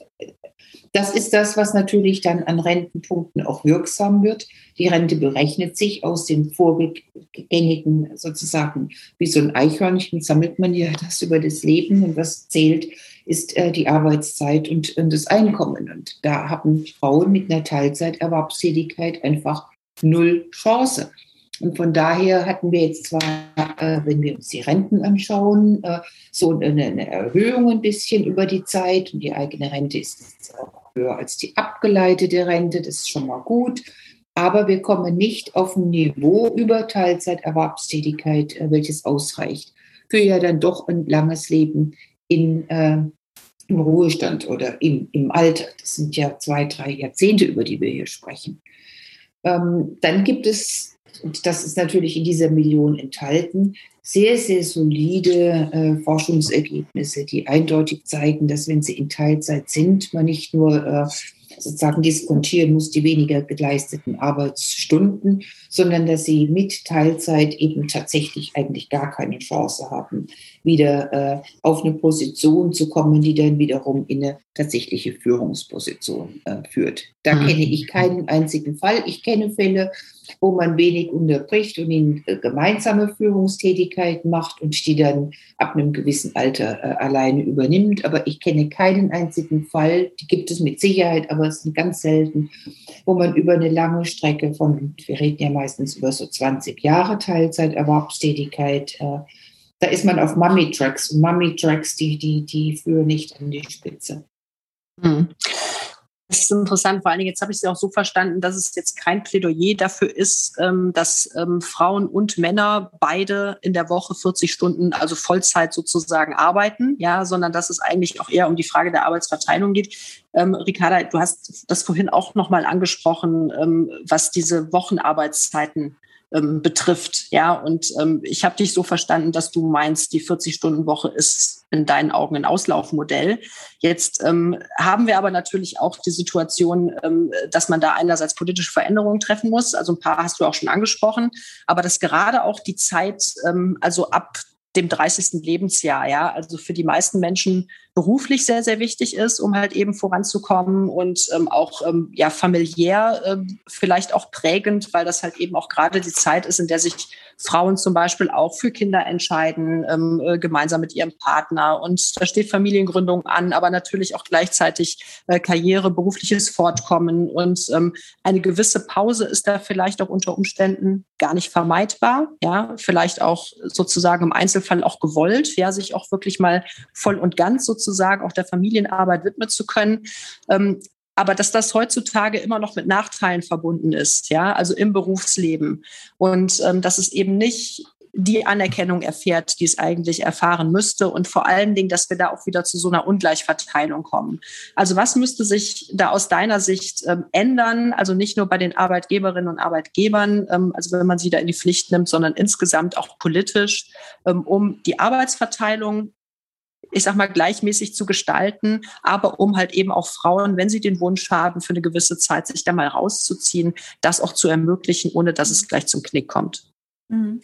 das ist das, was natürlich dann an Rentenpunkten auch wirksam wird. Die Rente berechnet sich aus den vorgängigen sozusagen wie so ein Eichhörnchen sammelt man ja das über das Leben und was zählt ist äh, die Arbeitszeit und, und das Einkommen. Und da haben Frauen mit einer Teilzeiterwerbstätigkeit einfach null Chance. Und von daher hatten wir jetzt zwar, äh, wenn wir uns die Renten anschauen, äh, so eine, eine, Erhöhung ein bisschen über die Zeit. Und die eigene Rente ist auch höher als die abgeleitete Rente. Das ist schon mal gut. Aber wir kommen nicht auf ein Niveau über Teilzeiterwerbstätigkeit, äh, welches ausreicht für ja dann doch ein langes Leben in, äh, im Ruhestand oder im, im Alter. Das sind ja zwei, drei Jahrzehnte, über die wir hier sprechen. Ähm, dann gibt es und das ist natürlich in dieser Million enthalten, sehr, sehr solide äh, Forschungsergebnisse, die eindeutig zeigen, dass wenn sie in Teilzeit sind, man nicht nur äh, sozusagen diskontieren muss die weniger geleisteten Arbeitsstunden, sondern dass sie mit Teilzeit eben tatsächlich eigentlich gar keine Chance haben, wieder äh, auf eine Position zu kommen, die dann wiederum in eine tatsächliche Führungsposition äh, führt. Da mhm. kenne ich keinen einzigen Fall. Ich kenne Fälle, wo man wenig unterbricht und ihnen äh, gemeinsame Führungstätigkeiten macht und die dann ab einem gewissen Alter äh, alleine übernimmt. Aber ich kenne keinen einzigen Fall, die gibt es mit Sicherheit, aber es sind ganz selten, wo man über eine lange Strecke von, wir reden ja meistens über so 20 Jahre Teilzeiterwerbstätigkeit, äh, da ist man auf Mummy-Tracks. Mummy-Tracks, die, die, die führen nicht an die Spitze. Hm. Das ist interessant. Vor allen Dingen, jetzt habe ich Sie auch so verstanden, dass es jetzt kein Plädoyer dafür ist, ähm, dass ähm, Frauen und Männer beide in der Woche 40 Stunden, also Vollzeit sozusagen arbeiten, ja, sondern dass es eigentlich auch eher um die Frage der Arbeitsverteilung geht. Ähm, Ricarda, du hast das vorhin auch nochmal angesprochen, ähm, was diese Wochenarbeitszeiten ähm, betrifft. Ja, und ähm, ich habe dich so verstanden, dass du meinst, die 40-Stunden-Woche ist in deinen Augen ein Auslaufmodell. Jetzt ähm, haben wir aber natürlich auch die Situation, ähm, dass man da einerseits politische Veränderungen treffen muss. Also ein paar hast du auch schon angesprochen, aber dass gerade auch die Zeit, ähm, also ab dem 30. Lebensjahr, ja, also für die meisten Menschen beruflich sehr, sehr wichtig ist, um halt eben voranzukommen und ähm, auch ähm, ja familiär ähm, vielleicht auch prägend, weil das halt eben auch gerade die Zeit ist, in der sich Frauen zum Beispiel auch für Kinder entscheiden, ähm, äh, gemeinsam mit ihrem Partner. Und da steht Familiengründung an, aber natürlich auch gleichzeitig äh, Karriere, berufliches Fortkommen. Und ähm, eine gewisse Pause ist da vielleicht auch unter Umständen gar nicht vermeidbar. Ja, vielleicht auch sozusagen im Einzelfall auch gewollt, ja, sich auch wirklich mal voll und ganz sozusagen sozusagen auch der Familienarbeit widmen zu können. Ähm, aber dass das heutzutage immer noch mit Nachteilen verbunden ist, ja, also im Berufsleben und ähm, dass es eben nicht die Anerkennung erfährt, die es eigentlich erfahren müsste und vor allen Dingen, dass wir da auch wieder zu so einer Ungleichverteilung kommen. Also was müsste sich da aus deiner Sicht ähm, ändern? Also nicht nur bei den Arbeitgeberinnen und Arbeitgebern, ähm, also wenn man sie da in die Pflicht nimmt, sondern insgesamt auch politisch, ähm, um die Arbeitsverteilung ich sag mal, gleichmäßig zu gestalten, aber um halt eben auch Frauen, wenn sie den Wunsch haben, für eine gewisse Zeit sich da mal rauszuziehen, das auch zu ermöglichen, ohne dass es gleich zum Knick kommt. Mhm.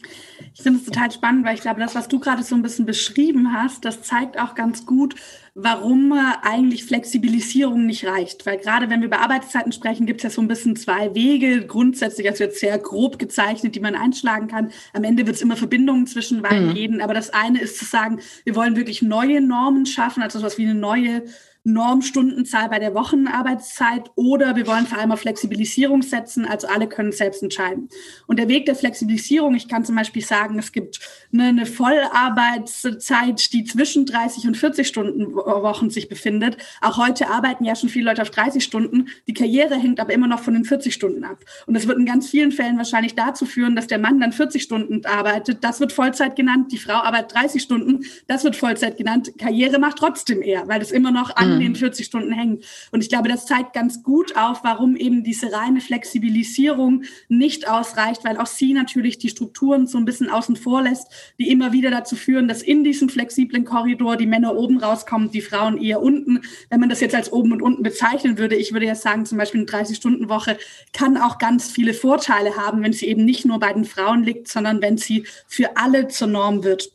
Ich finde es total spannend, weil ich glaube, das, was du gerade so ein bisschen beschrieben hast, das zeigt auch ganz gut, warum eigentlich Flexibilisierung nicht reicht. Weil gerade wenn wir über Arbeitszeiten sprechen, gibt es ja so ein bisschen zwei Wege, grundsätzlich, also jetzt sehr grob gezeichnet, die man einschlagen kann. Am Ende wird es immer Verbindungen zwischen beiden mhm. geben. Aber das eine ist zu sagen, wir wollen wirklich neue Normen schaffen, also etwas wie eine neue Normstundenzahl bei der Wochenarbeitszeit oder wir wollen vor allem auf Flexibilisierung setzen, also alle können selbst entscheiden. Und der Weg der Flexibilisierung, ich kann zum Beispiel sagen, es gibt eine, eine Vollarbeitszeit, die zwischen 30 und 40 Stunden Wochen sich befindet. Auch heute arbeiten ja schon viele Leute auf 30 Stunden. Die Karriere hängt aber immer noch von den 40 Stunden ab. Und das wird in ganz vielen Fällen wahrscheinlich dazu führen, dass der Mann dann 40 Stunden arbeitet. Das wird Vollzeit genannt. Die Frau arbeitet 30 Stunden. Das wird Vollzeit genannt. Karriere macht trotzdem eher, weil das immer noch an mhm. den 40 Stunden hängt. Und ich glaube, das zeigt ganz gut auf, warum eben diese reine Flexibilisierung nicht ausreicht, weil auch sie natürlich die Strukturen so ein bisschen außen vor lässt, die immer wieder dazu führen, dass in diesem flexiblen Korridor die Männer oben rauskommen, die Frauen eher unten. Wenn man das jetzt als oben und unten bezeichnen würde, ich würde ja sagen, zum Beispiel eine 30-Stunden-Woche kann auch ganz viele Vorteile haben, wenn sie eben nicht nur bei den Frauen liegt, sondern wenn sie für alle zur Norm wird.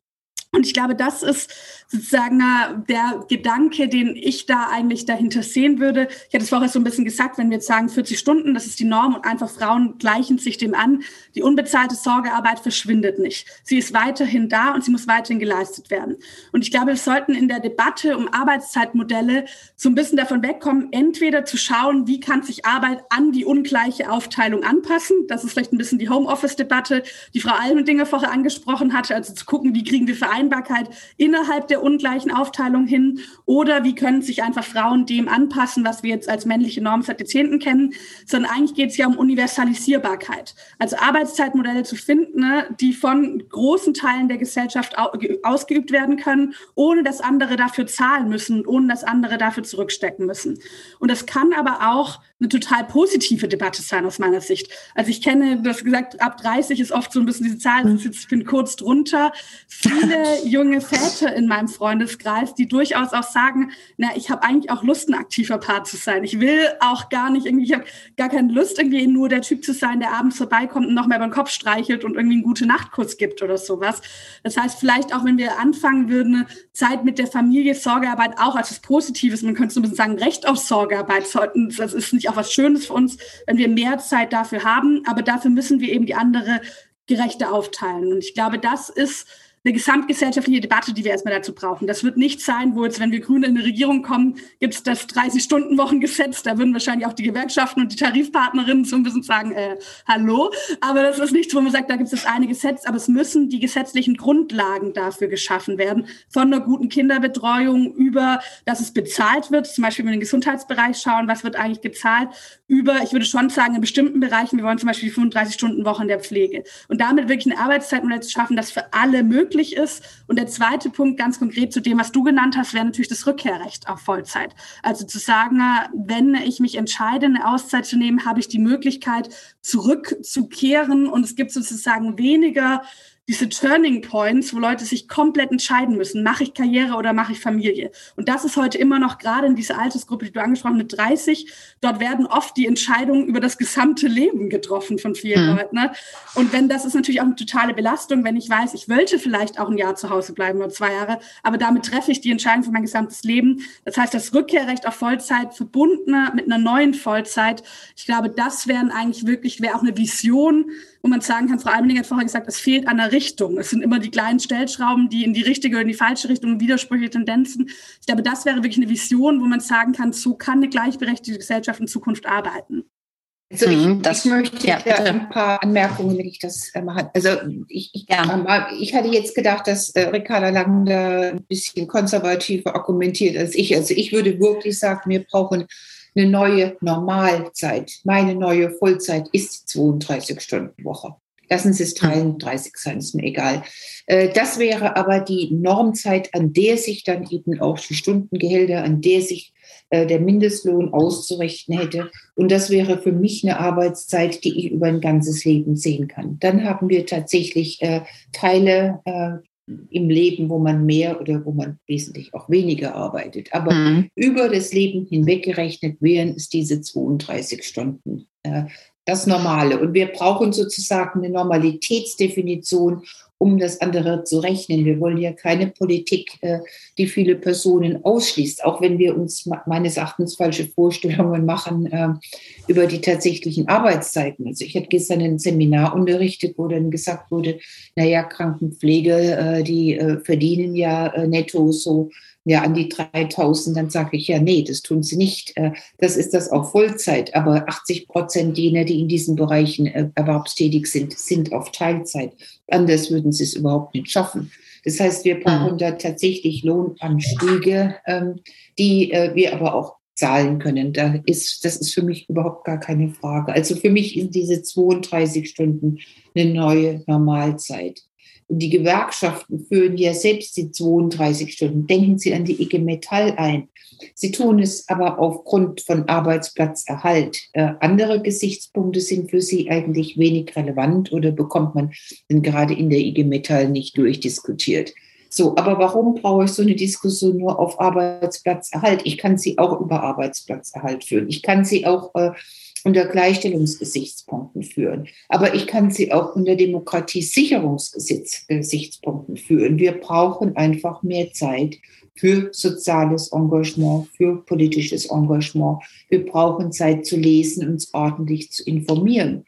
Und ich glaube, das ist sozusagen der Gedanke, den ich da eigentlich dahinter sehen würde. Ich hatte es vorher so ein bisschen gesagt, wenn wir jetzt sagen 40 Stunden, das ist die Norm und einfach Frauen gleichen sich dem an. Die unbezahlte Sorgearbeit verschwindet nicht. Sie ist weiterhin da und sie muss weiterhin geleistet werden. Und ich glaube, wir sollten in der Debatte um Arbeitszeitmodelle so ein bisschen davon wegkommen, entweder zu schauen, wie kann sich Arbeit an die ungleiche Aufteilung anpassen. Das ist vielleicht ein bisschen die Homeoffice-Debatte, die Frau Almendinger vorher angesprochen hatte, also zu gucken, wie kriegen wir Vereinbarkeit innerhalb der ungleichen Aufteilung hin? Oder wie können sich einfach Frauen dem anpassen, was wir jetzt als männliche Norm seit Jahrzehnten kennen? Sondern eigentlich geht es ja um Universalisierbarkeit. Also Arbeitszeitmodelle zu finden, ne, die von großen Teilen der Gesellschaft ausgeübt werden können, ohne dass andere dafür zahlen müssen, ohne dass andere dafür zurückstecken müssen. Und das kann aber auch eine total positive Debatte sein aus meiner Sicht. Also ich kenne, du hast gesagt, ab 30 ist oft so ein bisschen diese Zahl, ich bin kurz drunter. Viele junge Väter in meinem Freundeskreis, die durchaus auch sagen, na, ich habe eigentlich auch Lust, ein aktiver Part zu sein. Ich will auch gar nicht irgendwie, ich habe gar keine Lust, irgendwie nur der Typ zu sein, der abends vorbeikommt und noch mehr beim Kopf streichelt und irgendwie einen gute Nachtkurs gibt oder sowas. Das heißt, vielleicht auch, wenn wir anfangen würden, Zeit mit der Familie, Sorgearbeit auch als was Positives, man könnte so ein bisschen sagen, Recht auf Sorgearbeit das ist nicht auch was Schönes für uns, wenn wir mehr Zeit dafür haben, aber dafür müssen wir eben die andere gerechte aufteilen. Und ich glaube, das ist eine gesamtgesellschaftliche Debatte, die wir erstmal dazu brauchen. Das wird nicht sein, wo jetzt, wenn wir Grüne in eine Regierung kommen, gibt es das 30-Stunden-Wochen-Gesetz. Da würden wahrscheinlich auch die Gewerkschaften und die Tarifpartnerinnen so ein bisschen sagen, äh, hallo. Aber das ist nichts, wo man sagt, da gibt es das eine Gesetz. Aber es müssen die gesetzlichen Grundlagen dafür geschaffen werden. Von einer guten Kinderbetreuung über, dass es bezahlt wird. Zum Beispiel, wenn wir in den Gesundheitsbereich schauen, was wird eigentlich gezahlt? Über, ich würde schon sagen, in bestimmten Bereichen, wir wollen zum Beispiel die 35-Stunden-Woche in der Pflege. Und damit wirklich eine Arbeitszeitmodell zu schaffen, das für alle möglich ist. Und der zweite Punkt, ganz konkret zu dem, was du genannt hast, wäre natürlich das Rückkehrrecht auf Vollzeit. Also zu sagen, wenn ich mich entscheide, eine Auszeit zu nehmen, habe ich die Möglichkeit, zurückzukehren. Und es gibt sozusagen weniger diese Turning Points, wo Leute sich komplett entscheiden müssen, mache ich Karriere oder mache ich Familie. Und das ist heute immer noch gerade in dieser Altersgruppe, die du angesprochen hast, mit 30, dort werden oft die Entscheidungen über das gesamte Leben getroffen von vielen mhm. Leuten. Ne? Und wenn das ist natürlich auch eine totale Belastung, wenn ich weiß, ich wollte vielleicht auch ein Jahr zu Hause bleiben oder zwei Jahre, aber damit treffe ich die Entscheidung für mein gesamtes Leben. Das heißt, das Rückkehrrecht auf Vollzeit verbunden mit einer neuen Vollzeit, ich glaube, das wären eigentlich wirklich, wäre auch eine Vision, wo man sagen kann, Frau Almening hat vorher gesagt, es fehlt an der Richtung. Es sind immer die kleinen Stellschrauben, die in die richtige oder in die falsche Richtung, widersprüchliche Tendenzen. Ich glaube, das wäre wirklich eine Vision, wo man sagen kann, so kann eine gleichberechtigte Gesellschaft in Zukunft arbeiten. Also ich, mhm, das, ich möchte ja, ein paar Anmerkungen, wenn ich das äh, mache. Also ich, ich, ja. ich hatte jetzt gedacht, dass äh, Ricarda Lang da ein bisschen konservativer argumentiert als ich. Also ich würde wirklich sagen, wir brauchen eine neue Normalzeit. Meine neue Vollzeit ist 32-Stunden-Woche. Lassen Sie es 33 sein, ist mir egal. Äh, das wäre aber die Normzeit, an der sich dann eben auch die Stundengehälter, an der sich äh, der Mindestlohn auszurichten hätte. Und das wäre für mich eine Arbeitszeit, die ich über ein ganzes Leben sehen kann. Dann haben wir tatsächlich äh, Teile im Leben, wo man mehr oder wo man wesentlich auch weniger arbeitet. Aber mhm. über das Leben hinweg gerechnet wären es diese 32 Stunden. Äh, das Normale. Und wir brauchen sozusagen eine Normalitätsdefinition, um das andere zu rechnen. Wir wollen ja keine Politik, äh, die viele Personen ausschließt, auch wenn wir uns meines Erachtens falsche Vorstellungen machen äh, über die tatsächlichen Arbeitszeiten. Also ich hatte gestern ein Seminar unterrichtet, wo dann gesagt wurde, naja, Krankenpflege, äh, die verdienen ja netto so ja an die 3000, dann sage ich ja, nee, das tun sie nicht. Äh, das ist das auch Vollzeit. Aber 80 Prozent jener, die in diesen Bereichen äh, erwerbstätig sind, sind auf Teilzeit. Anders würden sie es überhaupt nicht schaffen. Das heißt, wir brauchen mhm. da tatsächlich Lohnanstiege, ähm, die äh, wir aber auch zahlen können. Da ist, das ist für mich überhaupt gar keine Frage. Also für mich sind diese 32 Stunden eine neue Normalzeit. Und die Gewerkschaften führen ja selbst die 32 Stunden. Denken Sie an die IG Metall ein. Sie tun es aber aufgrund von Arbeitsplatzerhalt. Äh, andere Gesichtspunkte sind für Sie eigentlich wenig relevant oder bekommt man denn gerade in der IG Metall nicht durchdiskutiert. So, aber warum brauche ich so eine Diskussion nur auf Arbeitsplatzerhalt? Ich kann sie auch über Arbeitsplatzerhalt führen. Ich kann sie auch äh, unter Gleichstellungsgesichtspunkten führen. Aber ich kann sie auch unter Demokratiesicherungsgesichtspunkten führen. Wir brauchen einfach mehr Zeit für soziales Engagement, für politisches Engagement. Wir brauchen Zeit zu lesen, uns ordentlich zu informieren.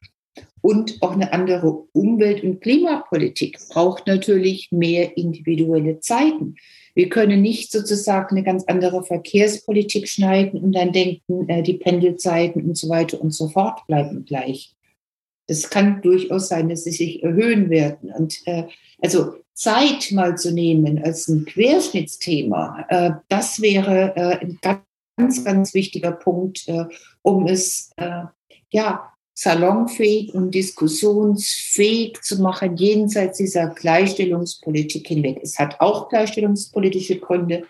Und auch eine andere Umwelt- und Klimapolitik braucht natürlich mehr individuelle Zeiten. Wir können nicht sozusagen eine ganz andere Verkehrspolitik schneiden und dann denken, äh, die Pendelzeiten und so weiter und so fort bleiben gleich. Es kann durchaus sein, dass sie sich erhöhen werden. Und äh, also Zeit mal zu nehmen als ein Querschnittsthema, äh, das wäre äh, ein ganz, ganz wichtiger Punkt, äh, um es äh, ja salonfähig und diskussionsfähig zu machen, jenseits dieser Gleichstellungspolitik hinweg. Es hat auch gleichstellungspolitische Gründe,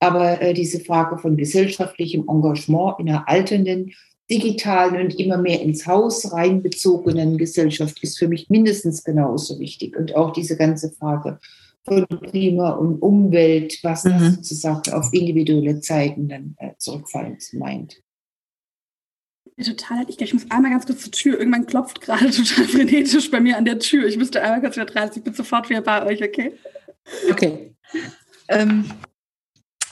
aber äh, diese Frage von gesellschaftlichem Engagement in einer alternden, digitalen und immer mehr ins Haus reinbezogenen Gesellschaft ist für mich mindestens genauso wichtig. Und auch diese ganze Frage von Klima und Umwelt, was mhm. das sozusagen auf individuelle Zeiten dann äh, zurückfallen meint total, ich, ich muss einmal ganz kurz zur Tür. Irgendwann klopft gerade total frenetisch bei mir an der Tür. Ich müsste einmal kurz wieder 30. Ich bin sofort wieder bei euch, okay? Okay. Ähm,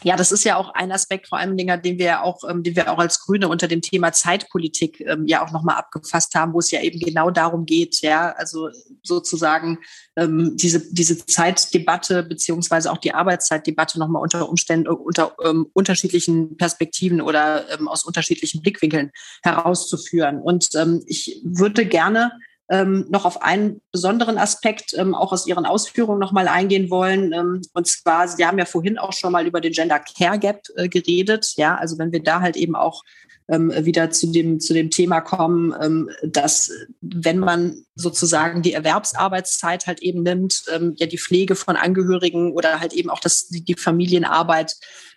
ja, das ist ja auch ein Aspekt, vor allem Dinger, den wir auch, ähm, den wir auch als Grüne unter dem Thema Zeitpolitik ähm, ja auch nochmal abgefasst haben, wo es ja eben genau darum geht, ja, also sozusagen ähm, diese, diese Zeitdebatte beziehungsweise auch die Arbeitszeitdebatte nochmal unter Umständen, äh, unter ähm, unterschiedlichen Perspektiven oder ähm, aus unterschiedlichen Blickwinkeln herauszuführen. Und ähm, ich würde gerne ähm, noch auf einen besonderen Aspekt ähm, auch aus Ihren Ausführungen nochmal eingehen wollen. Ähm, und zwar, Sie haben ja vorhin auch schon mal über den Gender Care Gap äh, geredet. Ja, also wenn wir da halt eben auch ähm, wieder zu dem, zu dem Thema kommen, ähm, dass wenn man sozusagen die Erwerbsarbeitszeit halt eben nimmt, ähm, ja die Pflege von Angehörigen oder halt eben auch das, die, die Familienarbeit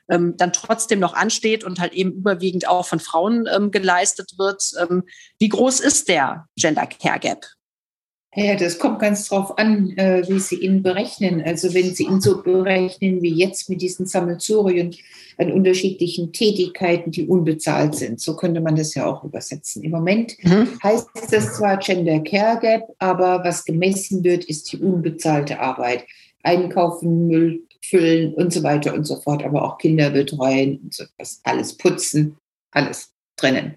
ähm, dann trotzdem noch ansteht und halt eben überwiegend auch von Frauen ähm, geleistet wird. Ähm, wie groß ist der Gender Care Gap? Ja, das kommt ganz drauf an, äh, wie Sie ihn berechnen. Also wenn Sie ihn so berechnen wie jetzt mit diesen Sammelsurien an unterschiedlichen Tätigkeiten, die unbezahlt sind, so könnte man das ja auch übersetzen. Im Moment mhm. heißt das zwar Gender Care Gap, aber was gemessen wird, ist die unbezahlte Arbeit. Einkaufen, Müll füllen und so weiter und so fort, aber auch Kinder betreuen und so, das alles putzen, alles drinnen.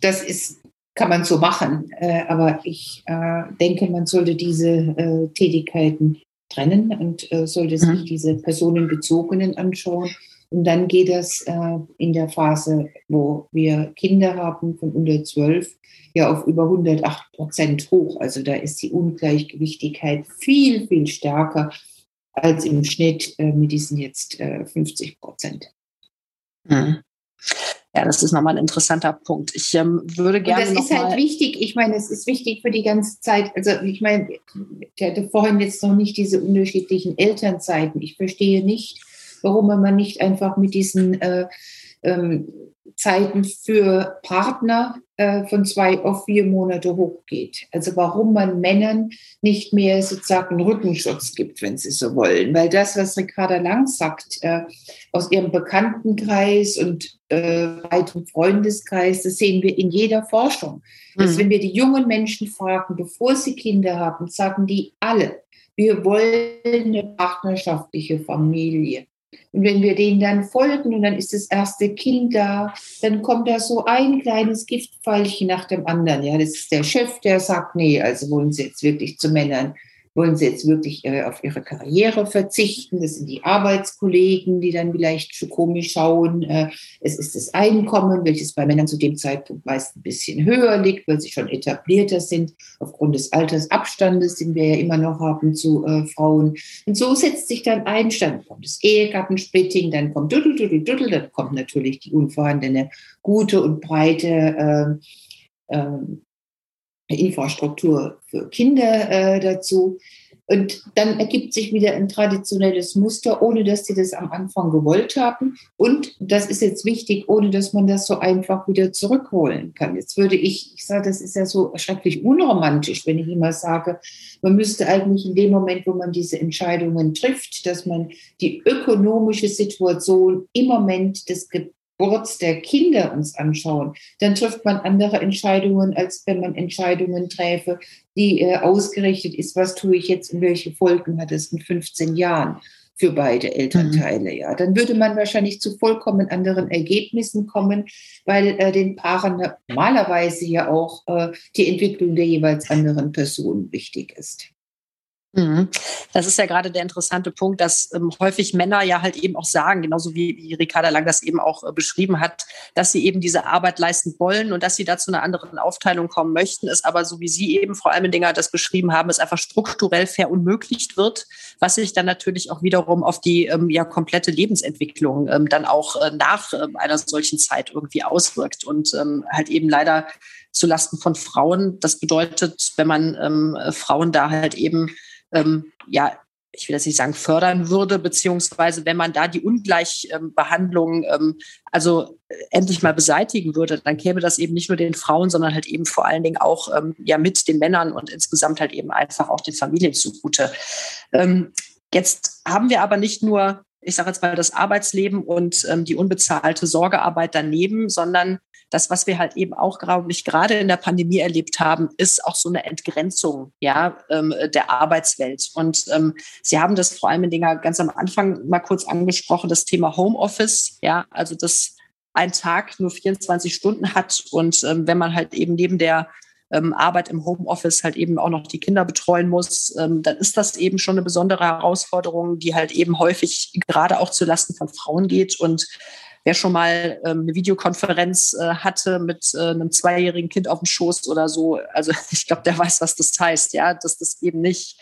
Das ist, kann man so machen, äh, aber ich äh, denke, man sollte diese äh, Tätigkeiten trennen und äh, sollte sich mhm. diese personenbezogenen anschauen. Und dann geht das äh, in der Phase, wo wir Kinder haben von unter 12, ja auf über 108 Prozent hoch. Also da ist die Ungleichgewichtigkeit viel, viel stärker als im Schnitt äh, mit diesen jetzt äh, 50 Prozent. Mhm. Ja, das ist nochmal ein interessanter Punkt. Ich ähm, würde gerne. Und das ist halt wichtig. Ich meine, es ist wichtig für die ganze Zeit. Also, ich meine, ich hatte vorhin jetzt noch nicht diese unterschiedlichen Elternzeiten. Ich verstehe nicht, warum man nicht einfach mit diesen äh, ähm, Zeiten für Partner von zwei auf vier Monate hochgeht. Also warum man Männern nicht mehr sozusagen Rückenschutz gibt, wenn sie so wollen. Weil das, was Ricarda Lang sagt, äh, aus ihrem Bekanntenkreis und äh, weitem Freundeskreis, das sehen wir in jeder Forschung. Mhm. Dass wenn wir die jungen Menschen fragen, bevor sie Kinder haben, sagen die alle, wir wollen eine partnerschaftliche Familie. Und wenn wir denen dann folgen und dann ist das erste Kind da, dann kommt da so ein kleines Giftpfeilchen nach dem anderen. Ja, das ist der Chef, der sagt, nee, also wollen Sie jetzt wirklich zu Männern wollen sie jetzt wirklich äh, auf ihre Karriere verzichten? Das sind die Arbeitskollegen, die dann vielleicht schon komisch schauen. Äh, es ist das Einkommen, welches bei Männern zu dem Zeitpunkt meist ein bisschen höher liegt, weil sie schon etablierter sind, aufgrund des Altersabstandes, den wir ja immer noch haben zu äh, Frauen. Und so setzt sich dann ein, dann kommt das Ehegattensplitting, dann kommt Duddel, Duddel, Duddel, dann kommt natürlich die unvorhandene gute und breite äh, äh, Infrastruktur für Kinder äh, dazu. Und dann ergibt sich wieder ein traditionelles Muster, ohne dass sie das am Anfang gewollt haben. Und das ist jetzt wichtig, ohne dass man das so einfach wieder zurückholen kann. Jetzt würde ich, ich sage, das ist ja so schrecklich unromantisch, wenn ich immer sage, man müsste eigentlich in dem Moment, wo man diese Entscheidungen trifft, dass man die ökonomische Situation im Moment des Geburts der Kinder uns anschauen, dann trifft man andere Entscheidungen, als wenn man Entscheidungen träfe, die äh, ausgerichtet ist, was tue ich jetzt und welche Folgen hat es in 15 Jahren für beide Elternteile. Mhm. Ja, dann würde man wahrscheinlich zu vollkommen anderen Ergebnissen kommen, weil äh, den Paaren normalerweise ja auch äh, die Entwicklung der jeweils anderen Personen wichtig ist. Mhm. Das ist ja gerade der interessante Punkt, dass ähm, häufig Männer ja halt eben auch sagen, genauso wie, wie Ricarda Lang das eben auch äh, beschrieben hat, dass sie eben diese Arbeit leisten wollen und dass sie da zu einer anderen Aufteilung kommen möchten, ist aber so wie Sie eben vor allem Dinger das beschrieben haben, es einfach strukturell verunmöglicht wird, was sich dann natürlich auch wiederum auf die ähm, ja komplette Lebensentwicklung ähm, dann auch äh, nach äh, einer solchen Zeit irgendwie auswirkt und ähm, halt eben leider zulasten von Frauen. Das bedeutet, wenn man ähm, Frauen da halt eben ähm, ja, ich will das nicht sagen, fördern würde, beziehungsweise wenn man da die Ungleichbehandlung ähm, also äh, endlich mal beseitigen würde, dann käme das eben nicht nur den Frauen, sondern halt eben vor allen Dingen auch ähm, ja mit den Männern und insgesamt halt eben einfach auch den Familien zugute. Ähm, jetzt haben wir aber nicht nur ich sage jetzt mal, das Arbeitsleben und ähm, die unbezahlte Sorgearbeit daneben, sondern das, was wir halt eben auch, glaube ich, gerade in der Pandemie erlebt haben, ist auch so eine Entgrenzung ja, ähm, der Arbeitswelt. Und ähm, Sie haben das vor allem in Dinger ganz am Anfang mal kurz angesprochen, das Thema Homeoffice, ja, also das ein Tag nur 24 Stunden hat und ähm, wenn man halt eben neben der ähm, Arbeit im Homeoffice halt eben auch noch die Kinder betreuen muss, ähm, dann ist das eben schon eine besondere Herausforderung, die halt eben häufig gerade auch zu Lasten von Frauen geht. Und wer schon mal ähm, eine Videokonferenz äh, hatte mit äh, einem zweijährigen Kind auf dem Schoß oder so, also ich glaube, der weiß, was das heißt, ja, dass das eben nicht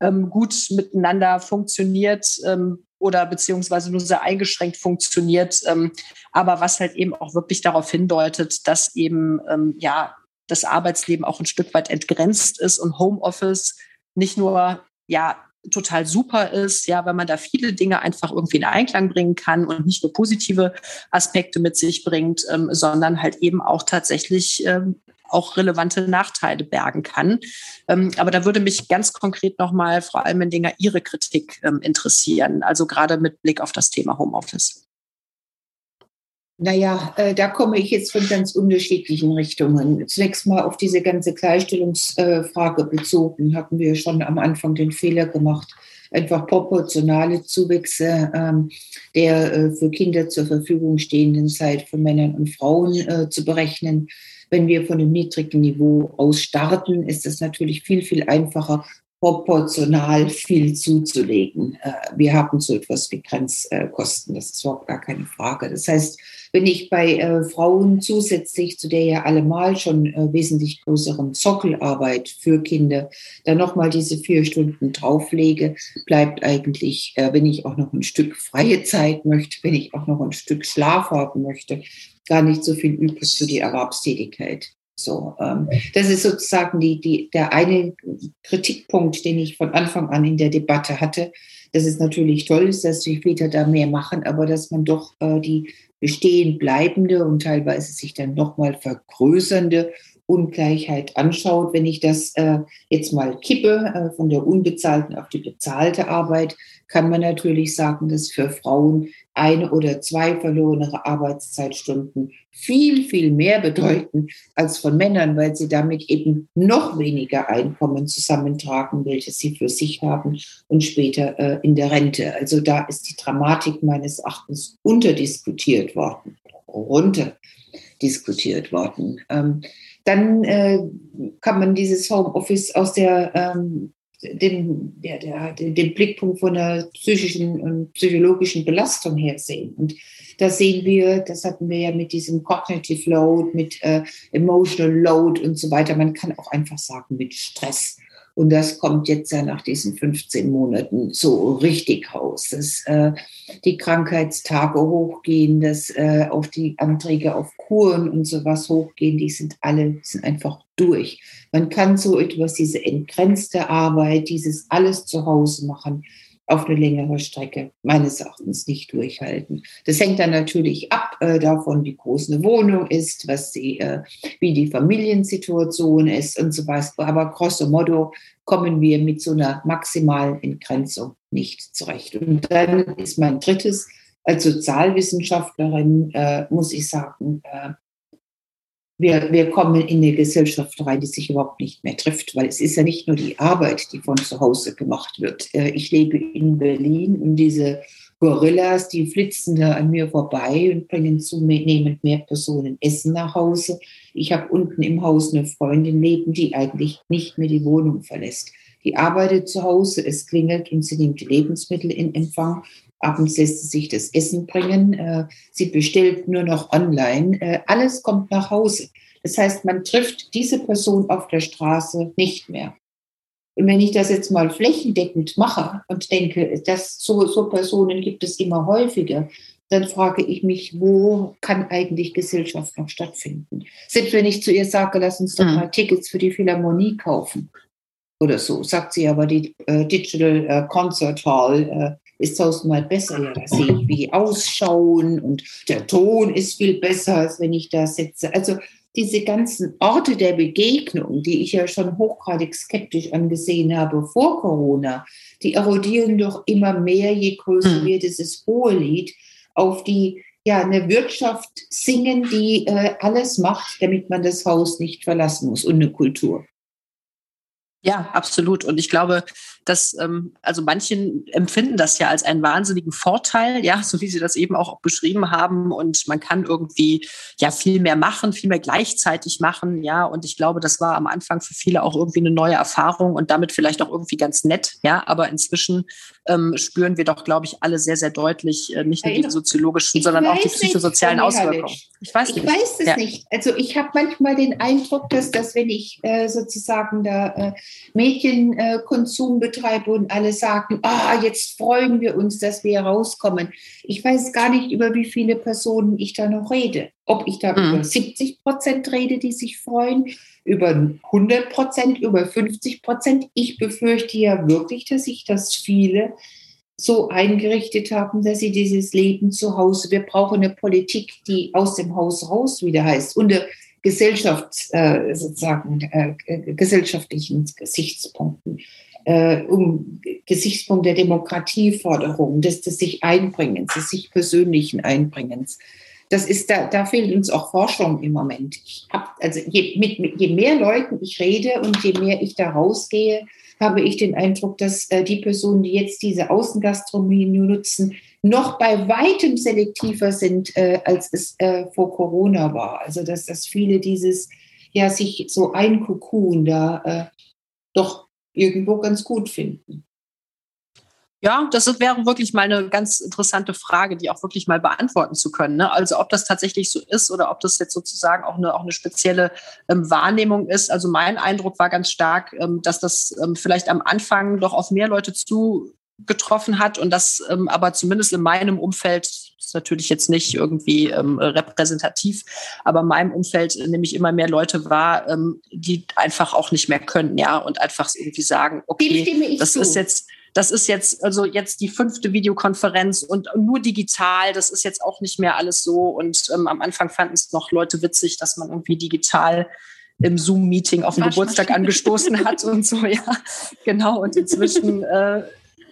ähm, gut miteinander funktioniert ähm, oder beziehungsweise nur sehr eingeschränkt funktioniert, ähm, aber was halt eben auch wirklich darauf hindeutet, dass eben ähm, ja das Arbeitsleben auch ein Stück weit entgrenzt ist und Homeoffice nicht nur ja total super ist, ja, weil man da viele Dinge einfach irgendwie in Einklang bringen kann und nicht nur positive Aspekte mit sich bringt, ähm, sondern halt eben auch tatsächlich ähm, auch relevante Nachteile bergen kann. Ähm, aber da würde mich ganz konkret nochmal, Frau Almendinger, Ihre Kritik ähm, interessieren, also gerade mit Blick auf das Thema Homeoffice. Naja, äh, da komme ich jetzt von ganz unterschiedlichen Richtungen. Zunächst mal auf diese ganze Gleichstellungsfrage bezogen, hatten wir schon am Anfang den Fehler gemacht, einfach proportionale Zuwächse ähm, der äh, für Kinder zur Verfügung stehenden Zeit von Männern und Frauen äh, zu berechnen. Wenn wir von einem niedrigen Niveau aus starten, ist es natürlich viel, viel einfacher, proportional viel zuzulegen. Äh, wir haben so etwas wie Grenzkosten, das ist überhaupt gar keine Frage. Das heißt, wenn ich bei äh, Frauen zusätzlich zu der ja allemal schon äh, wesentlich größeren Sockelarbeit für Kinder dann nochmal diese vier Stunden drauflege, bleibt eigentlich, wenn ich auch noch ein Stück freie Zeit möchte, wenn ich auch noch ein Stück Schlaf haben möchte, gar nicht so viel übrig für die Erwerbstätigkeit. So, ähm, das ist sozusagen die, die, der eine Kritikpunkt, den ich von Anfang an in der Debatte hatte. Dass es natürlich toll ist, dass die Väter da mehr machen, aber dass man doch äh, die bestehen bleibende und teilweise sich dann nochmal vergrößernde Ungleichheit anschaut. Wenn ich das äh, jetzt mal kippe äh, von der unbezahlten auf die bezahlte Arbeit, kann man natürlich sagen, dass für Frauen eine oder zwei verlorene Arbeitszeitstunden viel, viel mehr bedeuten als von Männern, weil sie damit eben noch weniger Einkommen zusammentragen, welches sie für sich haben und später äh, in der Rente. Also da ist die Dramatik meines Erachtens unterdiskutiert worden, runterdiskutiert worden. Ähm, dann äh, kann man dieses Homeoffice aus der ähm, den, der, der, den Blickpunkt von der psychischen und psychologischen Belastung her sehen. Und da sehen wir, das hatten wir ja mit diesem Cognitive Load, mit äh, Emotional Load und so weiter. Man kann auch einfach sagen mit Stress. Und das kommt jetzt ja nach diesen 15 Monaten so richtig raus, dass äh, die Krankheitstage hochgehen, dass äh, auch die Anträge auf Kuren und sowas hochgehen. Die sind alle, sind einfach durch. Man kann so etwas, diese entgrenzte Arbeit, dieses alles zu Hause machen, auf eine längere Strecke meines Erachtens nicht durchhalten. Das hängt dann natürlich ab äh, davon, wie groß eine Wohnung ist, was die, äh, wie die Familiensituation ist und so weiter. Aber grosso modo kommen wir mit so einer maximalen Entgrenzung nicht zurecht. Und dann ist mein drittes, als Sozialwissenschaftlerin äh, muss ich sagen, äh, wir, wir kommen in eine Gesellschaft rein, die sich überhaupt nicht mehr trifft, weil es ist ja nicht nur die Arbeit, die von zu Hause gemacht wird. Äh, ich lebe in Berlin und diese Gorillas, die flitzen da an mir vorbei und bringen zunehmend mehr Personen Essen nach Hause. Ich habe unten im Haus eine Freundin leben, die eigentlich nicht mehr die Wohnung verlässt. Die arbeitet zu Hause, es klingelt und sie nimmt die Lebensmittel in Empfang Abends lässt sie sich das Essen bringen. Äh, sie bestellt nur noch online. Äh, alles kommt nach Hause. Das heißt, man trifft diese Person auf der Straße nicht mehr. Und wenn ich das jetzt mal flächendeckend mache und denke, dass so, so Personen gibt es immer häufiger, dann frage ich mich, wo kann eigentlich Gesellschaft noch stattfinden? Selbst wenn ich zu ihr sage, lass uns doch mhm. mal Tickets für die Philharmonie kaufen oder so, sagt sie aber, die äh, Digital äh, Concert Hall äh, ist tausendmal besser. Ja, da sehe ich, wie die ausschauen und der Ton ist viel besser, als wenn ich da sitze. Also diese ganzen Orte der Begegnung, die ich ja schon hochgradig skeptisch angesehen habe vor Corona, die erodieren doch immer mehr, je größer mhm. wird dieses hohe Lied, auf die ja eine Wirtschaft singen, die äh, alles macht, damit man das Haus nicht verlassen muss und eine Kultur. Ja, absolut. Und ich glaube, dass ähm, also manchen empfinden das ja als einen wahnsinnigen Vorteil, ja, so wie Sie das eben auch beschrieben haben. Und man kann irgendwie ja viel mehr machen, viel mehr gleichzeitig machen, ja. Und ich glaube, das war am Anfang für viele auch irgendwie eine neue Erfahrung und damit vielleicht auch irgendwie ganz nett, ja. Aber inzwischen ähm, spüren wir doch, glaube ich, alle sehr, sehr deutlich äh, nicht nur die soziologischen, sondern auch die psychosozialen Auswirkungen. Ich weiß. Ich weiß es ja. nicht. Also ich habe manchmal den Eindruck, dass, dass wenn ich äh, sozusagen da äh, Medienkonsum betreibe und alle sagen, ah, jetzt freuen wir uns, dass wir rauskommen. Ich weiß gar nicht, über wie viele Personen ich da noch rede. Ob ich da mhm. über 70 Prozent rede, die sich freuen, über 100 Prozent, über 50 Prozent. Ich befürchte ja wirklich, dass sich das viele so eingerichtet haben, dass sie dieses Leben zu Hause, wir brauchen eine Politik, die aus dem Haus raus wieder heißt, unter Gesellschafts, äh, sozusagen, äh, gesellschaftlichen Gesichtspunkten, äh, um Gesichtspunkt der Demokratieforderung, des, des sich Einbringens, des sich persönlichen Einbringens. Das ist da, da fehlt uns auch Forschung im Moment. Ich hab, also je, mit, je mehr Leuten ich rede und je mehr ich da rausgehe, habe ich den Eindruck, dass äh, die Personen, die jetzt diese Außengastronomie nutzen, noch bei weitem selektiver sind, äh, als es äh, vor Corona war. Also dass, dass viele dieses, ja, sich so ein Kokon da äh, doch irgendwo ganz gut finden. Ja, das wäre wirklich mal eine ganz interessante Frage, die auch wirklich mal beantworten zu können. Ne? Also ob das tatsächlich so ist oder ob das jetzt sozusagen auch eine, auch eine spezielle ähm, Wahrnehmung ist. Also mein Eindruck war ganz stark, ähm, dass das ähm, vielleicht am Anfang doch auf mehr Leute zugetroffen hat und das ähm, aber zumindest in meinem Umfeld ist natürlich jetzt nicht irgendwie ähm, repräsentativ, aber in meinem Umfeld nehme ich immer mehr Leute wahr, ähm, die einfach auch nicht mehr können, ja, und einfach irgendwie sagen, okay, das zu. ist jetzt das ist jetzt also jetzt die fünfte Videokonferenz und nur digital. Das ist jetzt auch nicht mehr alles so. Und ähm, am Anfang fanden es noch Leute witzig, dass man irgendwie digital im Zoom-Meeting auf den Geburtstag angestoßen hat und so, ja, genau. Und inzwischen äh,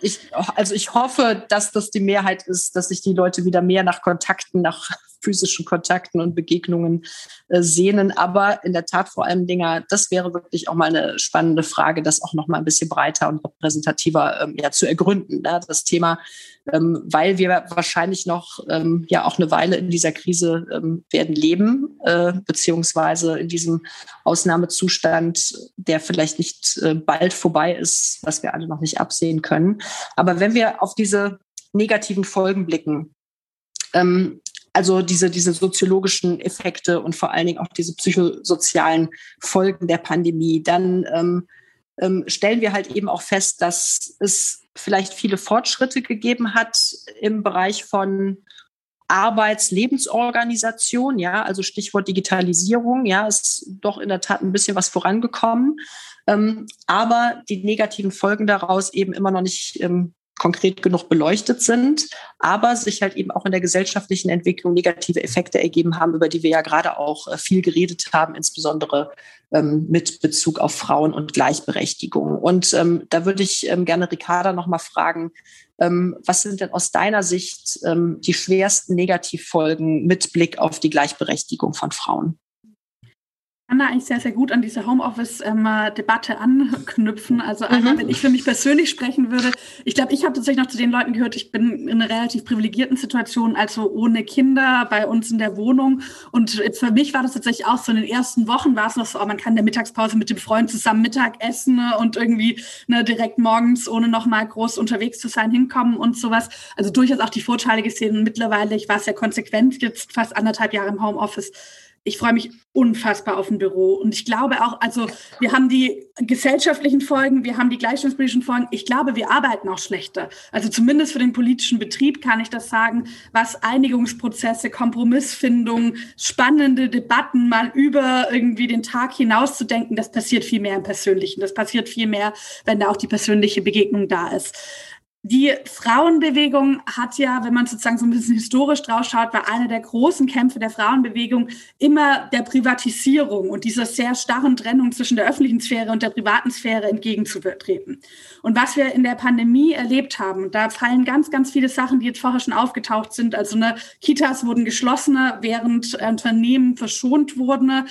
ich, also ich hoffe, dass das die Mehrheit ist, dass sich die Leute wieder mehr nach Kontakten, nach physischen Kontakten und Begegnungen äh, sehnen. Aber in der Tat vor allem Dinger, das wäre wirklich auch mal eine spannende Frage, das auch noch mal ein bisschen breiter und repräsentativer ähm, ja, zu ergründen. Ne? Das Thema, ähm, weil wir wahrscheinlich noch ähm, ja auch eine Weile in dieser Krise ähm, werden leben, äh, beziehungsweise in diesem Ausnahmezustand, der vielleicht nicht äh, bald vorbei ist, was wir alle noch nicht absehen können. Aber wenn wir auf diese negativen Folgen blicken, ähm, also diese, diese soziologischen Effekte und vor allen Dingen auch diese psychosozialen Folgen der Pandemie, dann ähm, ähm, stellen wir halt eben auch fest, dass es vielleicht viele Fortschritte gegeben hat im Bereich von Arbeitslebensorganisation, ja, also Stichwort Digitalisierung, ja, ist doch in der Tat ein bisschen was vorangekommen. Ähm, aber die negativen Folgen daraus eben immer noch nicht ähm, konkret genug beleuchtet sind, aber sich halt eben auch in der gesellschaftlichen Entwicklung negative Effekte ergeben haben, über die wir ja gerade auch äh, viel geredet haben, insbesondere ähm, mit Bezug auf Frauen und Gleichberechtigung. Und ähm, da würde ich ähm, gerne Ricarda noch mal fragen, ähm, was sind denn aus deiner Sicht ähm, die schwersten Negativfolgen mit Blick auf die Gleichberechtigung von Frauen? Kann da eigentlich sehr, sehr gut an diese Homeoffice-Debatte anknüpfen. Also einmal, mhm. wenn ich für mich persönlich sprechen würde, ich glaube, ich habe tatsächlich noch zu den Leuten gehört, ich bin in einer relativ privilegierten Situation, also ohne Kinder bei uns in der Wohnung. Und für mich war das tatsächlich auch so, in den ersten Wochen war es noch so, oh, man kann in der Mittagspause mit dem Freund zusammen Mittag essen und irgendwie ne, direkt morgens, ohne noch mal groß unterwegs zu sein, hinkommen und sowas. Also durchaus auch die Vorteile gesehen. Und mittlerweile, ich war sehr konsequent, jetzt fast anderthalb Jahre im Homeoffice, ich freue mich unfassbar auf ein Büro. Und ich glaube auch, also wir haben die gesellschaftlichen Folgen, wir haben die gleichstellungspolitischen Folgen. Ich glaube, wir arbeiten auch schlechter. Also zumindest für den politischen Betrieb kann ich das sagen, was Einigungsprozesse, Kompromissfindung, spannende Debatten mal über irgendwie den Tag hinaus zu denken, das passiert viel mehr im Persönlichen. Das passiert viel mehr, wenn da auch die persönliche Begegnung da ist Die Frauenbewegung hat ja, wenn man sozusagen so ein bisschen historisch drauf schaut, war einer der großen Kämpfe der Frauenbewegung immer der Privatisierung und dieser sehr starren Trennung zwischen der öffentlichen Sphäre und der privaten Sphäre entgegenzutreten. Und was wir in der Pandemie erlebt haben, da fallen ganz, ganz viele Sachen, die jetzt vorher schon aufgetaucht sind. Also ne, Kitas wurden geschlossen, während Unternehmen verschont wurden.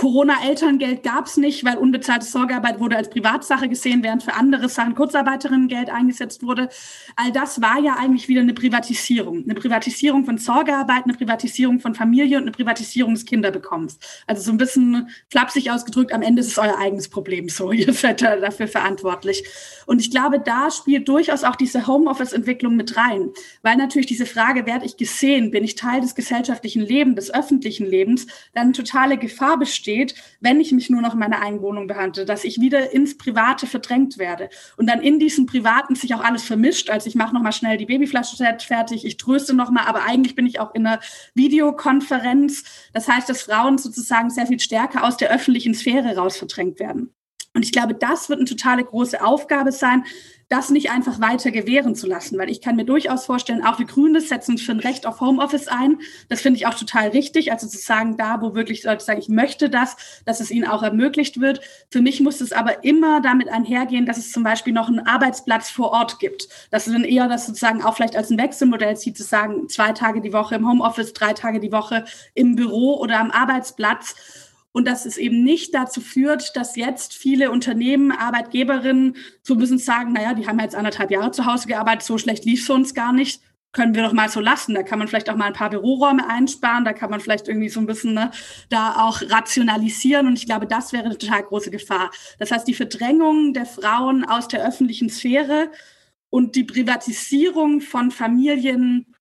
Corona-Elterngeld gab es nicht, weil unbezahlte Sorgearbeit wurde als Privatsache gesehen, während für andere Sachen Kurzarbeiterinnengeld eingesetzt wurde. All das war ja eigentlich wieder eine Privatisierung. Eine Privatisierung von Sorgearbeit, eine Privatisierung von Familie und eine Privatisierung des Kinderbekommens. Also so ein bisschen flapsig ausgedrückt, am Ende ist es euer eigenes Problem so. Ihr seid dafür verantwortlich. Und ich glaube, da spielt durchaus auch diese Homeoffice-Entwicklung mit rein. Weil natürlich diese Frage, werde ich gesehen, bin ich Teil des gesellschaftlichen Lebens, des öffentlichen Lebens, dann totale Gefahr besteht, entsteht, wenn ich mich nur noch in meiner eigenen Wohnung behandle, dass ich wieder ins Private verdrängt werde und dann in diesem Privaten sich auch alles vermischt. Also ich mache noch mal schnell die Babyflasche fertig, ich tröste noch mal, aber eigentlich bin ich auch in einer Videokonferenz. Das heißt, dass Frauen sozusagen sehr viel stärker aus der öffentlichen Sphäre raus verdrängt werden. Und ich glaube, das wird eine totale große Aufgabe sein, das nicht einfach weiter gewähren zu lassen, weil ich kann mir durchaus vorstellen, auch wir Grüne setzen für ein Recht auf Homeoffice ein. Das finde ich auch total richtig. Also zu sagen, da, wo wirklich Leute sagen, ich möchte das, dass es ihnen auch ermöglicht wird. Für mich muss es aber immer damit einhergehen, dass es zum Beispiel noch einen Arbeitsplatz vor Ort gibt. Dass man eher das sozusagen auch vielleicht als ein Wechselmodell sieht, zu sagen, zwei Tage die Woche im Homeoffice, drei Tage die Woche im Büro oder am Arbeitsplatz und dass es eben nicht dazu führt, dass jetzt viele Unternehmen, Arbeitgeberinnen so müssen sagen, naja, die haben jetzt anderthalb Jahre zu Hause gearbeitet, so schlecht lief es uns gar nicht, können wir doch mal so lassen. Da kann man vielleicht auch mal ein paar Büroräume einsparen, da kann man vielleicht irgendwie so ein bisschen ne, da auch rationalisieren. Und ich glaube, das wäre eine total große Gefahr. Das heißt, die Verdrängung der Frauen aus der öffentlichen Sphäre und die Privatisierung von Familien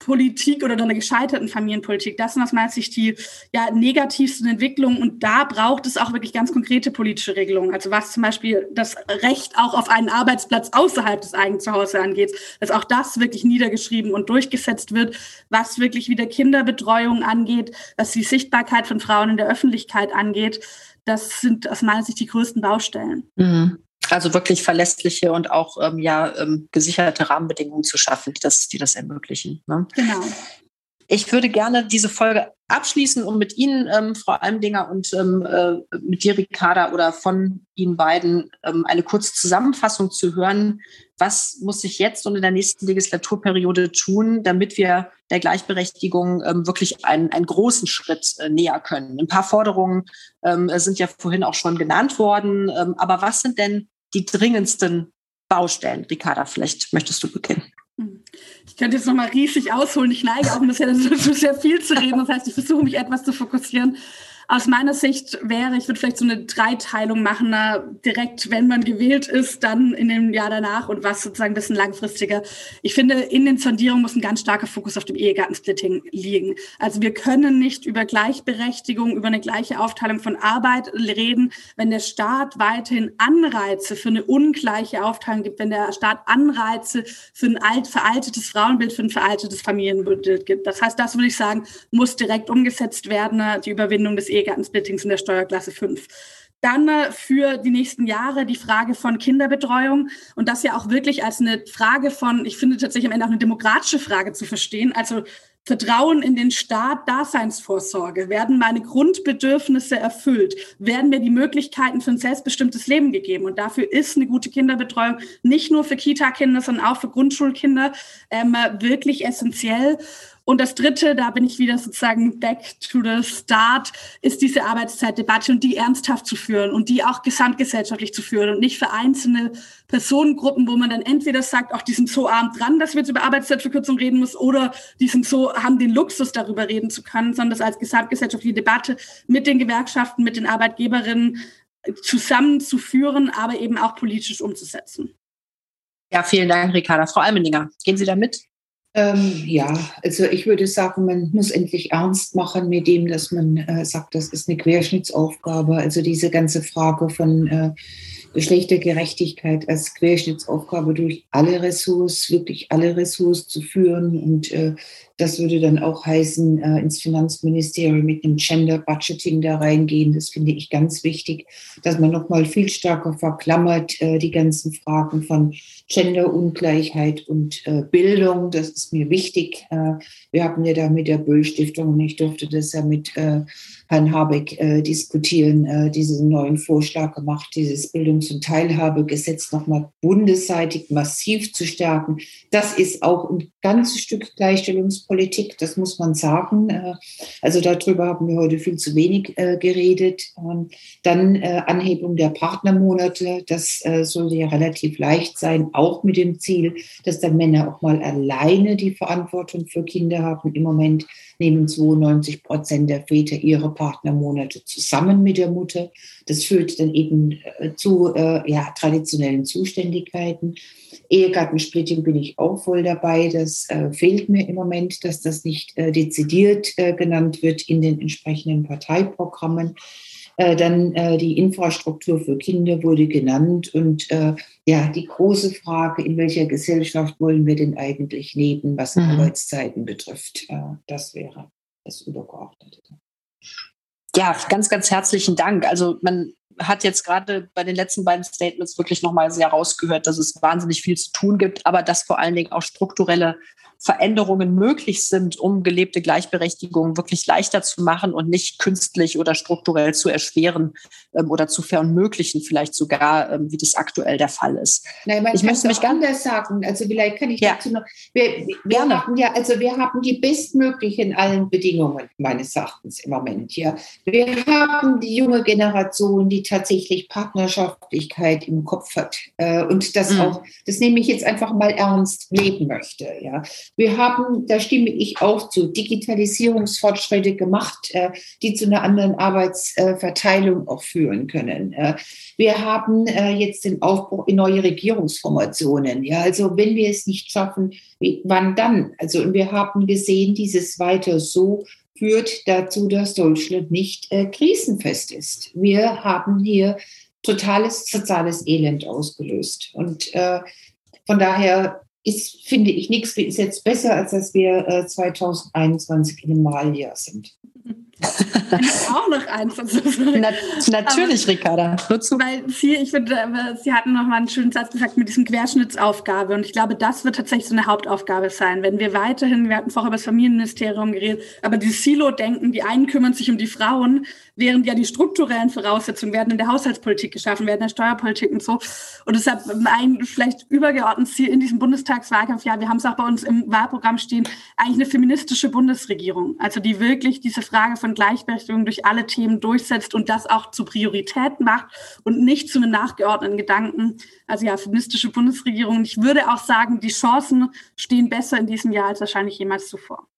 Politik oder einer gescheiterten Familienpolitik. Das sind aus meiner Sicht die ja, negativsten Entwicklungen. Und da braucht es auch wirklich ganz konkrete politische Regelungen. Also was zum Beispiel das Recht auch auf einen Arbeitsplatz außerhalb des eigenen Zuhauses angeht, dass auch das wirklich niedergeschrieben und durchgesetzt wird, was wirklich wieder Kinderbetreuung angeht, was die Sichtbarkeit von Frauen in der Öffentlichkeit angeht. Das sind aus meiner Sicht die größten Baustellen. Mhm. Also wirklich verlässliche und auch ähm, ja, ähm, gesicherte Rahmenbedingungen zu schaffen, die das, die das ermöglichen. Ne? Genau. Ich würde gerne diese Folge abschließen, um mit Ihnen, ähm, Frau Almdinger, und ähm, äh, mit dir, Ricarda, oder von Ihnen beiden ähm, eine kurze Zusammenfassung zu hören. Was muss sich jetzt und in der nächsten Legislaturperiode tun, damit wir der Gleichberechtigung ähm, wirklich einen, einen großen Schritt äh, näher können? Ein paar Forderungen ähm, sind ja vorhin auch schon genannt worden. Ähm, aber was sind denn die dringendsten Baustellen? Ricarda, vielleicht möchtest du beginnen. Ich könnte jetzt nochmal riesig ausholen. Ich neige auch bisher dazu, sehr viel zu reden. Das heißt, ich versuche mich etwas zu fokussieren. Aus meiner Sicht wäre, ich würde vielleicht so eine Dreiteilung machen, na, direkt, wenn man gewählt ist, dann in dem Jahr danach und was sozusagen ein bisschen langfristiger. Ich finde, in den Sondierungen muss ein ganz starker Fokus auf dem Ehegattensplitting liegen. Also wir können nicht über Gleichberechtigung, über eine gleiche Aufteilung von Arbeit reden, wenn der Staat weiterhin Anreize für eine ungleiche Aufteilung gibt, wenn der Staat Anreize für ein alt, veraltetes Frauenbild, für ein veraltetes Familienbild gibt. Das heißt, das würde ich sagen, muss direkt umgesetzt werden, die Überwindung des Ehegattensplittings Ehegattensplittings in der Steuerklasse 5. Dann für die nächsten Jahre die Frage von Kinderbetreuung und das ja auch wirklich als eine Frage von, ich finde tatsächlich am Ende auch eine demokratische Frage zu verstehen. Also Vertrauen in den Staat, Daseinsvorsorge. Werden meine Grundbedürfnisse erfüllt? Werden mir die Möglichkeiten für ein selbstbestimmtes Leben gegeben? Und dafür ist eine gute Kinderbetreuung nicht nur für Kita-Kinder, sondern auch für Grundschulkinder ähm, wirklich essentiell. Und das Dritte, da bin ich wieder sozusagen back to the start, ist diese Arbeitszeitdebatte und die ernsthaft zu führen und die auch gesamtgesellschaftlich zu führen und nicht für einzelne Personengruppen, wo man dann entweder sagt, auch die sind so arm dran, dass wir jetzt über Arbeitszeitverkürzung reden müssen, oder die sind so, haben den Luxus, darüber reden zu können, sondern das als gesamtgesellschaftliche Debatte mit den Gewerkschaften, mit den Arbeitgeberinnen zusammenzuführen, aber eben auch politisch umzusetzen. Ja, vielen Dank, Ricarda. Frau Almendinger, gehen Sie da mit? Ähm, ja, also ich würde sagen, man muss endlich ernst machen mit dem, dass man äh, sagt, das ist eine Querschnittsaufgabe. Also diese ganze Frage von äh, Geschlechtergerechtigkeit als Querschnittsaufgabe durch alle Ressorts, wirklich alle Ressorts zu führen und äh, Das würde dann auch heißen, äh, ins Finanzministerium mit einem Gender Budgeting da reingehen. Das finde ich ganz wichtig, dass man nochmal viel stärker verklammert äh, die ganzen Fragen von Genderungleichheit und äh, Bildung. Das ist mir wichtig. Äh, wir haben ja da mit der Böll Stiftung und ich durfte das ja mit äh, Herrn Habeck äh, diskutieren, diesen neuen Vorschlag gemacht, dieses Bildungs- und Teilhabegesetz nochmal bundesseitig massiv zu stärken. Das ist auch ein ganzes Stück Gleichstellungspolitik, das muss man sagen. Äh, also darüber haben wir heute viel zu wenig äh, geredet. Ähm, dann äh, Anhebung der Partnermonate, das sollte ja relativ leicht sein, auch mit dem Ziel, dass dann Männer auch mal alleine die Verantwortung für Kinder haben. Im Moment nehmen 92 Prozent der Väter ihre Partnermonate zusammen mit der Mutter. Das führt dann eben äh, zu äh, ja, traditionellen Zuständigkeiten. Ehegattensplitting bin ich auch voll dabei. Das äh, fehlt mir im Moment, dass das nicht äh, dezidiert äh, genannt wird in den entsprechenden Parteiprogrammen. Äh, dann äh, die Infrastruktur für Kinder wurde genannt und äh, ja, die große Frage, in welcher Gesellschaft wollen wir denn eigentlich leben, was mhm. Arbeitszeiten betrifft, das wäre das Übergeordnete. Ja, ganz, ganz herzlichen Dank. Also man hat jetzt gerade bei den letzten beiden Statements wirklich nochmal sehr rausgehört, dass es wahnsinnig viel zu tun gibt, aber dass vor allen Dingen auch strukturelle Veränderungen möglich sind, um gelebte Gleichberechtigung wirklich leichter zu machen und nicht künstlich oder strukturell zu erschweren ähm, oder zu verunmöglichen, vielleicht sogar, ähm, wie das aktuell der Fall ist. Nein, ich möchte mich anders sagen. Also vielleicht kann ich ja. dazu noch. Wir, wir haben ja, also wir haben die bestmöglichen allen Bedingungen meines Erachtens im Moment. Ja, wir haben die junge Generation, die tatsächlich Partnerschaftlichkeit im Kopf hat äh, und das mhm. auch, das nehme ich jetzt einfach mal ernst leben möchte. Ja, wir haben, da stimme ich auch zu, Digitalisierungsfortschritte gemacht, äh, die zu einer anderen Arbeitsverteilung auch führen können. Äh, wir haben äh, jetzt den Aufbruch in neue Regierungsformationen. Ja, also wenn wir es nicht schaffen, wann dann? Also wir haben gesehen, dieses weiter so führt dazu, dass Deutschland nicht äh, krisenfest ist. Wir haben hier totales soziales Elend ausgelöst. Und äh, von daher ist, finde ich, nichts ist jetzt besser, als dass wir äh, 2021 in einem Wahljahr sind auch noch eins. Na, natürlich, Aber, Ricarda. Weil Sie, ich finde, äh, Sie hatten noch mal einen schönen Satz gesagt mit diesem Querschnittsaufgabe. Und ich glaube, das wird tatsächlich so eine Hauptaufgabe sein. Wenn wir weiterhin, wir hatten vorher über das Familienministerium geredet, aber dieses Silo-Denken, die einen kümmern sich um die Frauen, während ja die strukturellen Voraussetzungen werden in der Haushaltspolitik geschaffen, werden in der Steuerpolitik und so. Und deshalb ein vielleicht übergeordnetes Ziel in diesem Bundestagswahlkampf, ja, wir haben es auch bei uns im Wahlprogramm stehen, eigentlich eine feministische Bundesregierung. Also die wirklich diese Frage von Gleichberechtigung durch alle Themen durchsetzt und das auch zur Priorität macht und nicht zu einem nachgeordneten Gedanken. Also ja, feministische Bundesregierung. Ich würde auch sagen, die Chancen stehen besser in diesem Jahr als wahrscheinlich jemals zuvor.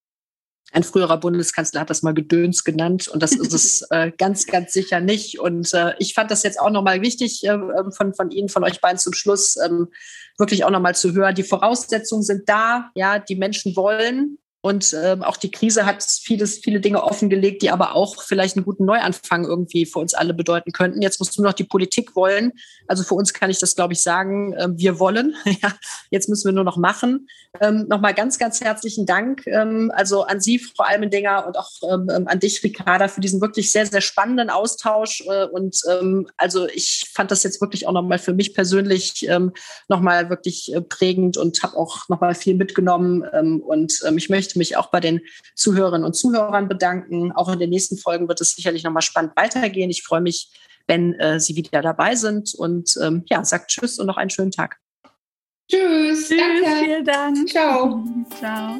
Ein früherer Bundeskanzler hat das mal Gedöns genannt und das ist es äh, ganz, ganz sicher nicht. Und äh, ich fand das jetzt auch nochmal wichtig äh, ähm, von, von Ihnen, von euch beiden zum Schluss, ähm, wirklich auch nochmal zu hören. Die Voraussetzungen sind da, ja, die Menschen wollen und ähm, auch die Krise hat vieles, viele Dinge offengelegt, die aber auch vielleicht einen guten Neuanfang irgendwie für uns alle bedeuten könnten. Jetzt musst du noch die Politik wollen. Also für uns kann ich das, glaube ich, sagen, äh, wir wollen. ja, jetzt müssen wir nur noch machen. Ähm, Nochmal ganz, ganz herzlichen Dank. Ähm, also an Sie, Frau Almendinger, und auch ähm, ähm, an dich, Ricarda, für diesen wirklich sehr, sehr spannenden Austausch. Äh, und ähm, also ich fand das jetzt wirklich auch nochmal für mich persönlich ähm, nochmal wirklich äh, prägend und habe auch nochmal viel mitgenommen. Ähm, und ähm, ich möchte möchte mich auch bei den Zuhörerinnen und Zuhörern bedanken. Auch in den nächsten Folgen wird es sicherlich nochmal spannend weitergehen. Ich freue mich, wenn äh, Sie wieder dabei sind und ähm, ja, sagt Tschüss und noch einen schönen Tag. Tschüss. Tschüss, danke. vielen Dank. Ciao. Ciao.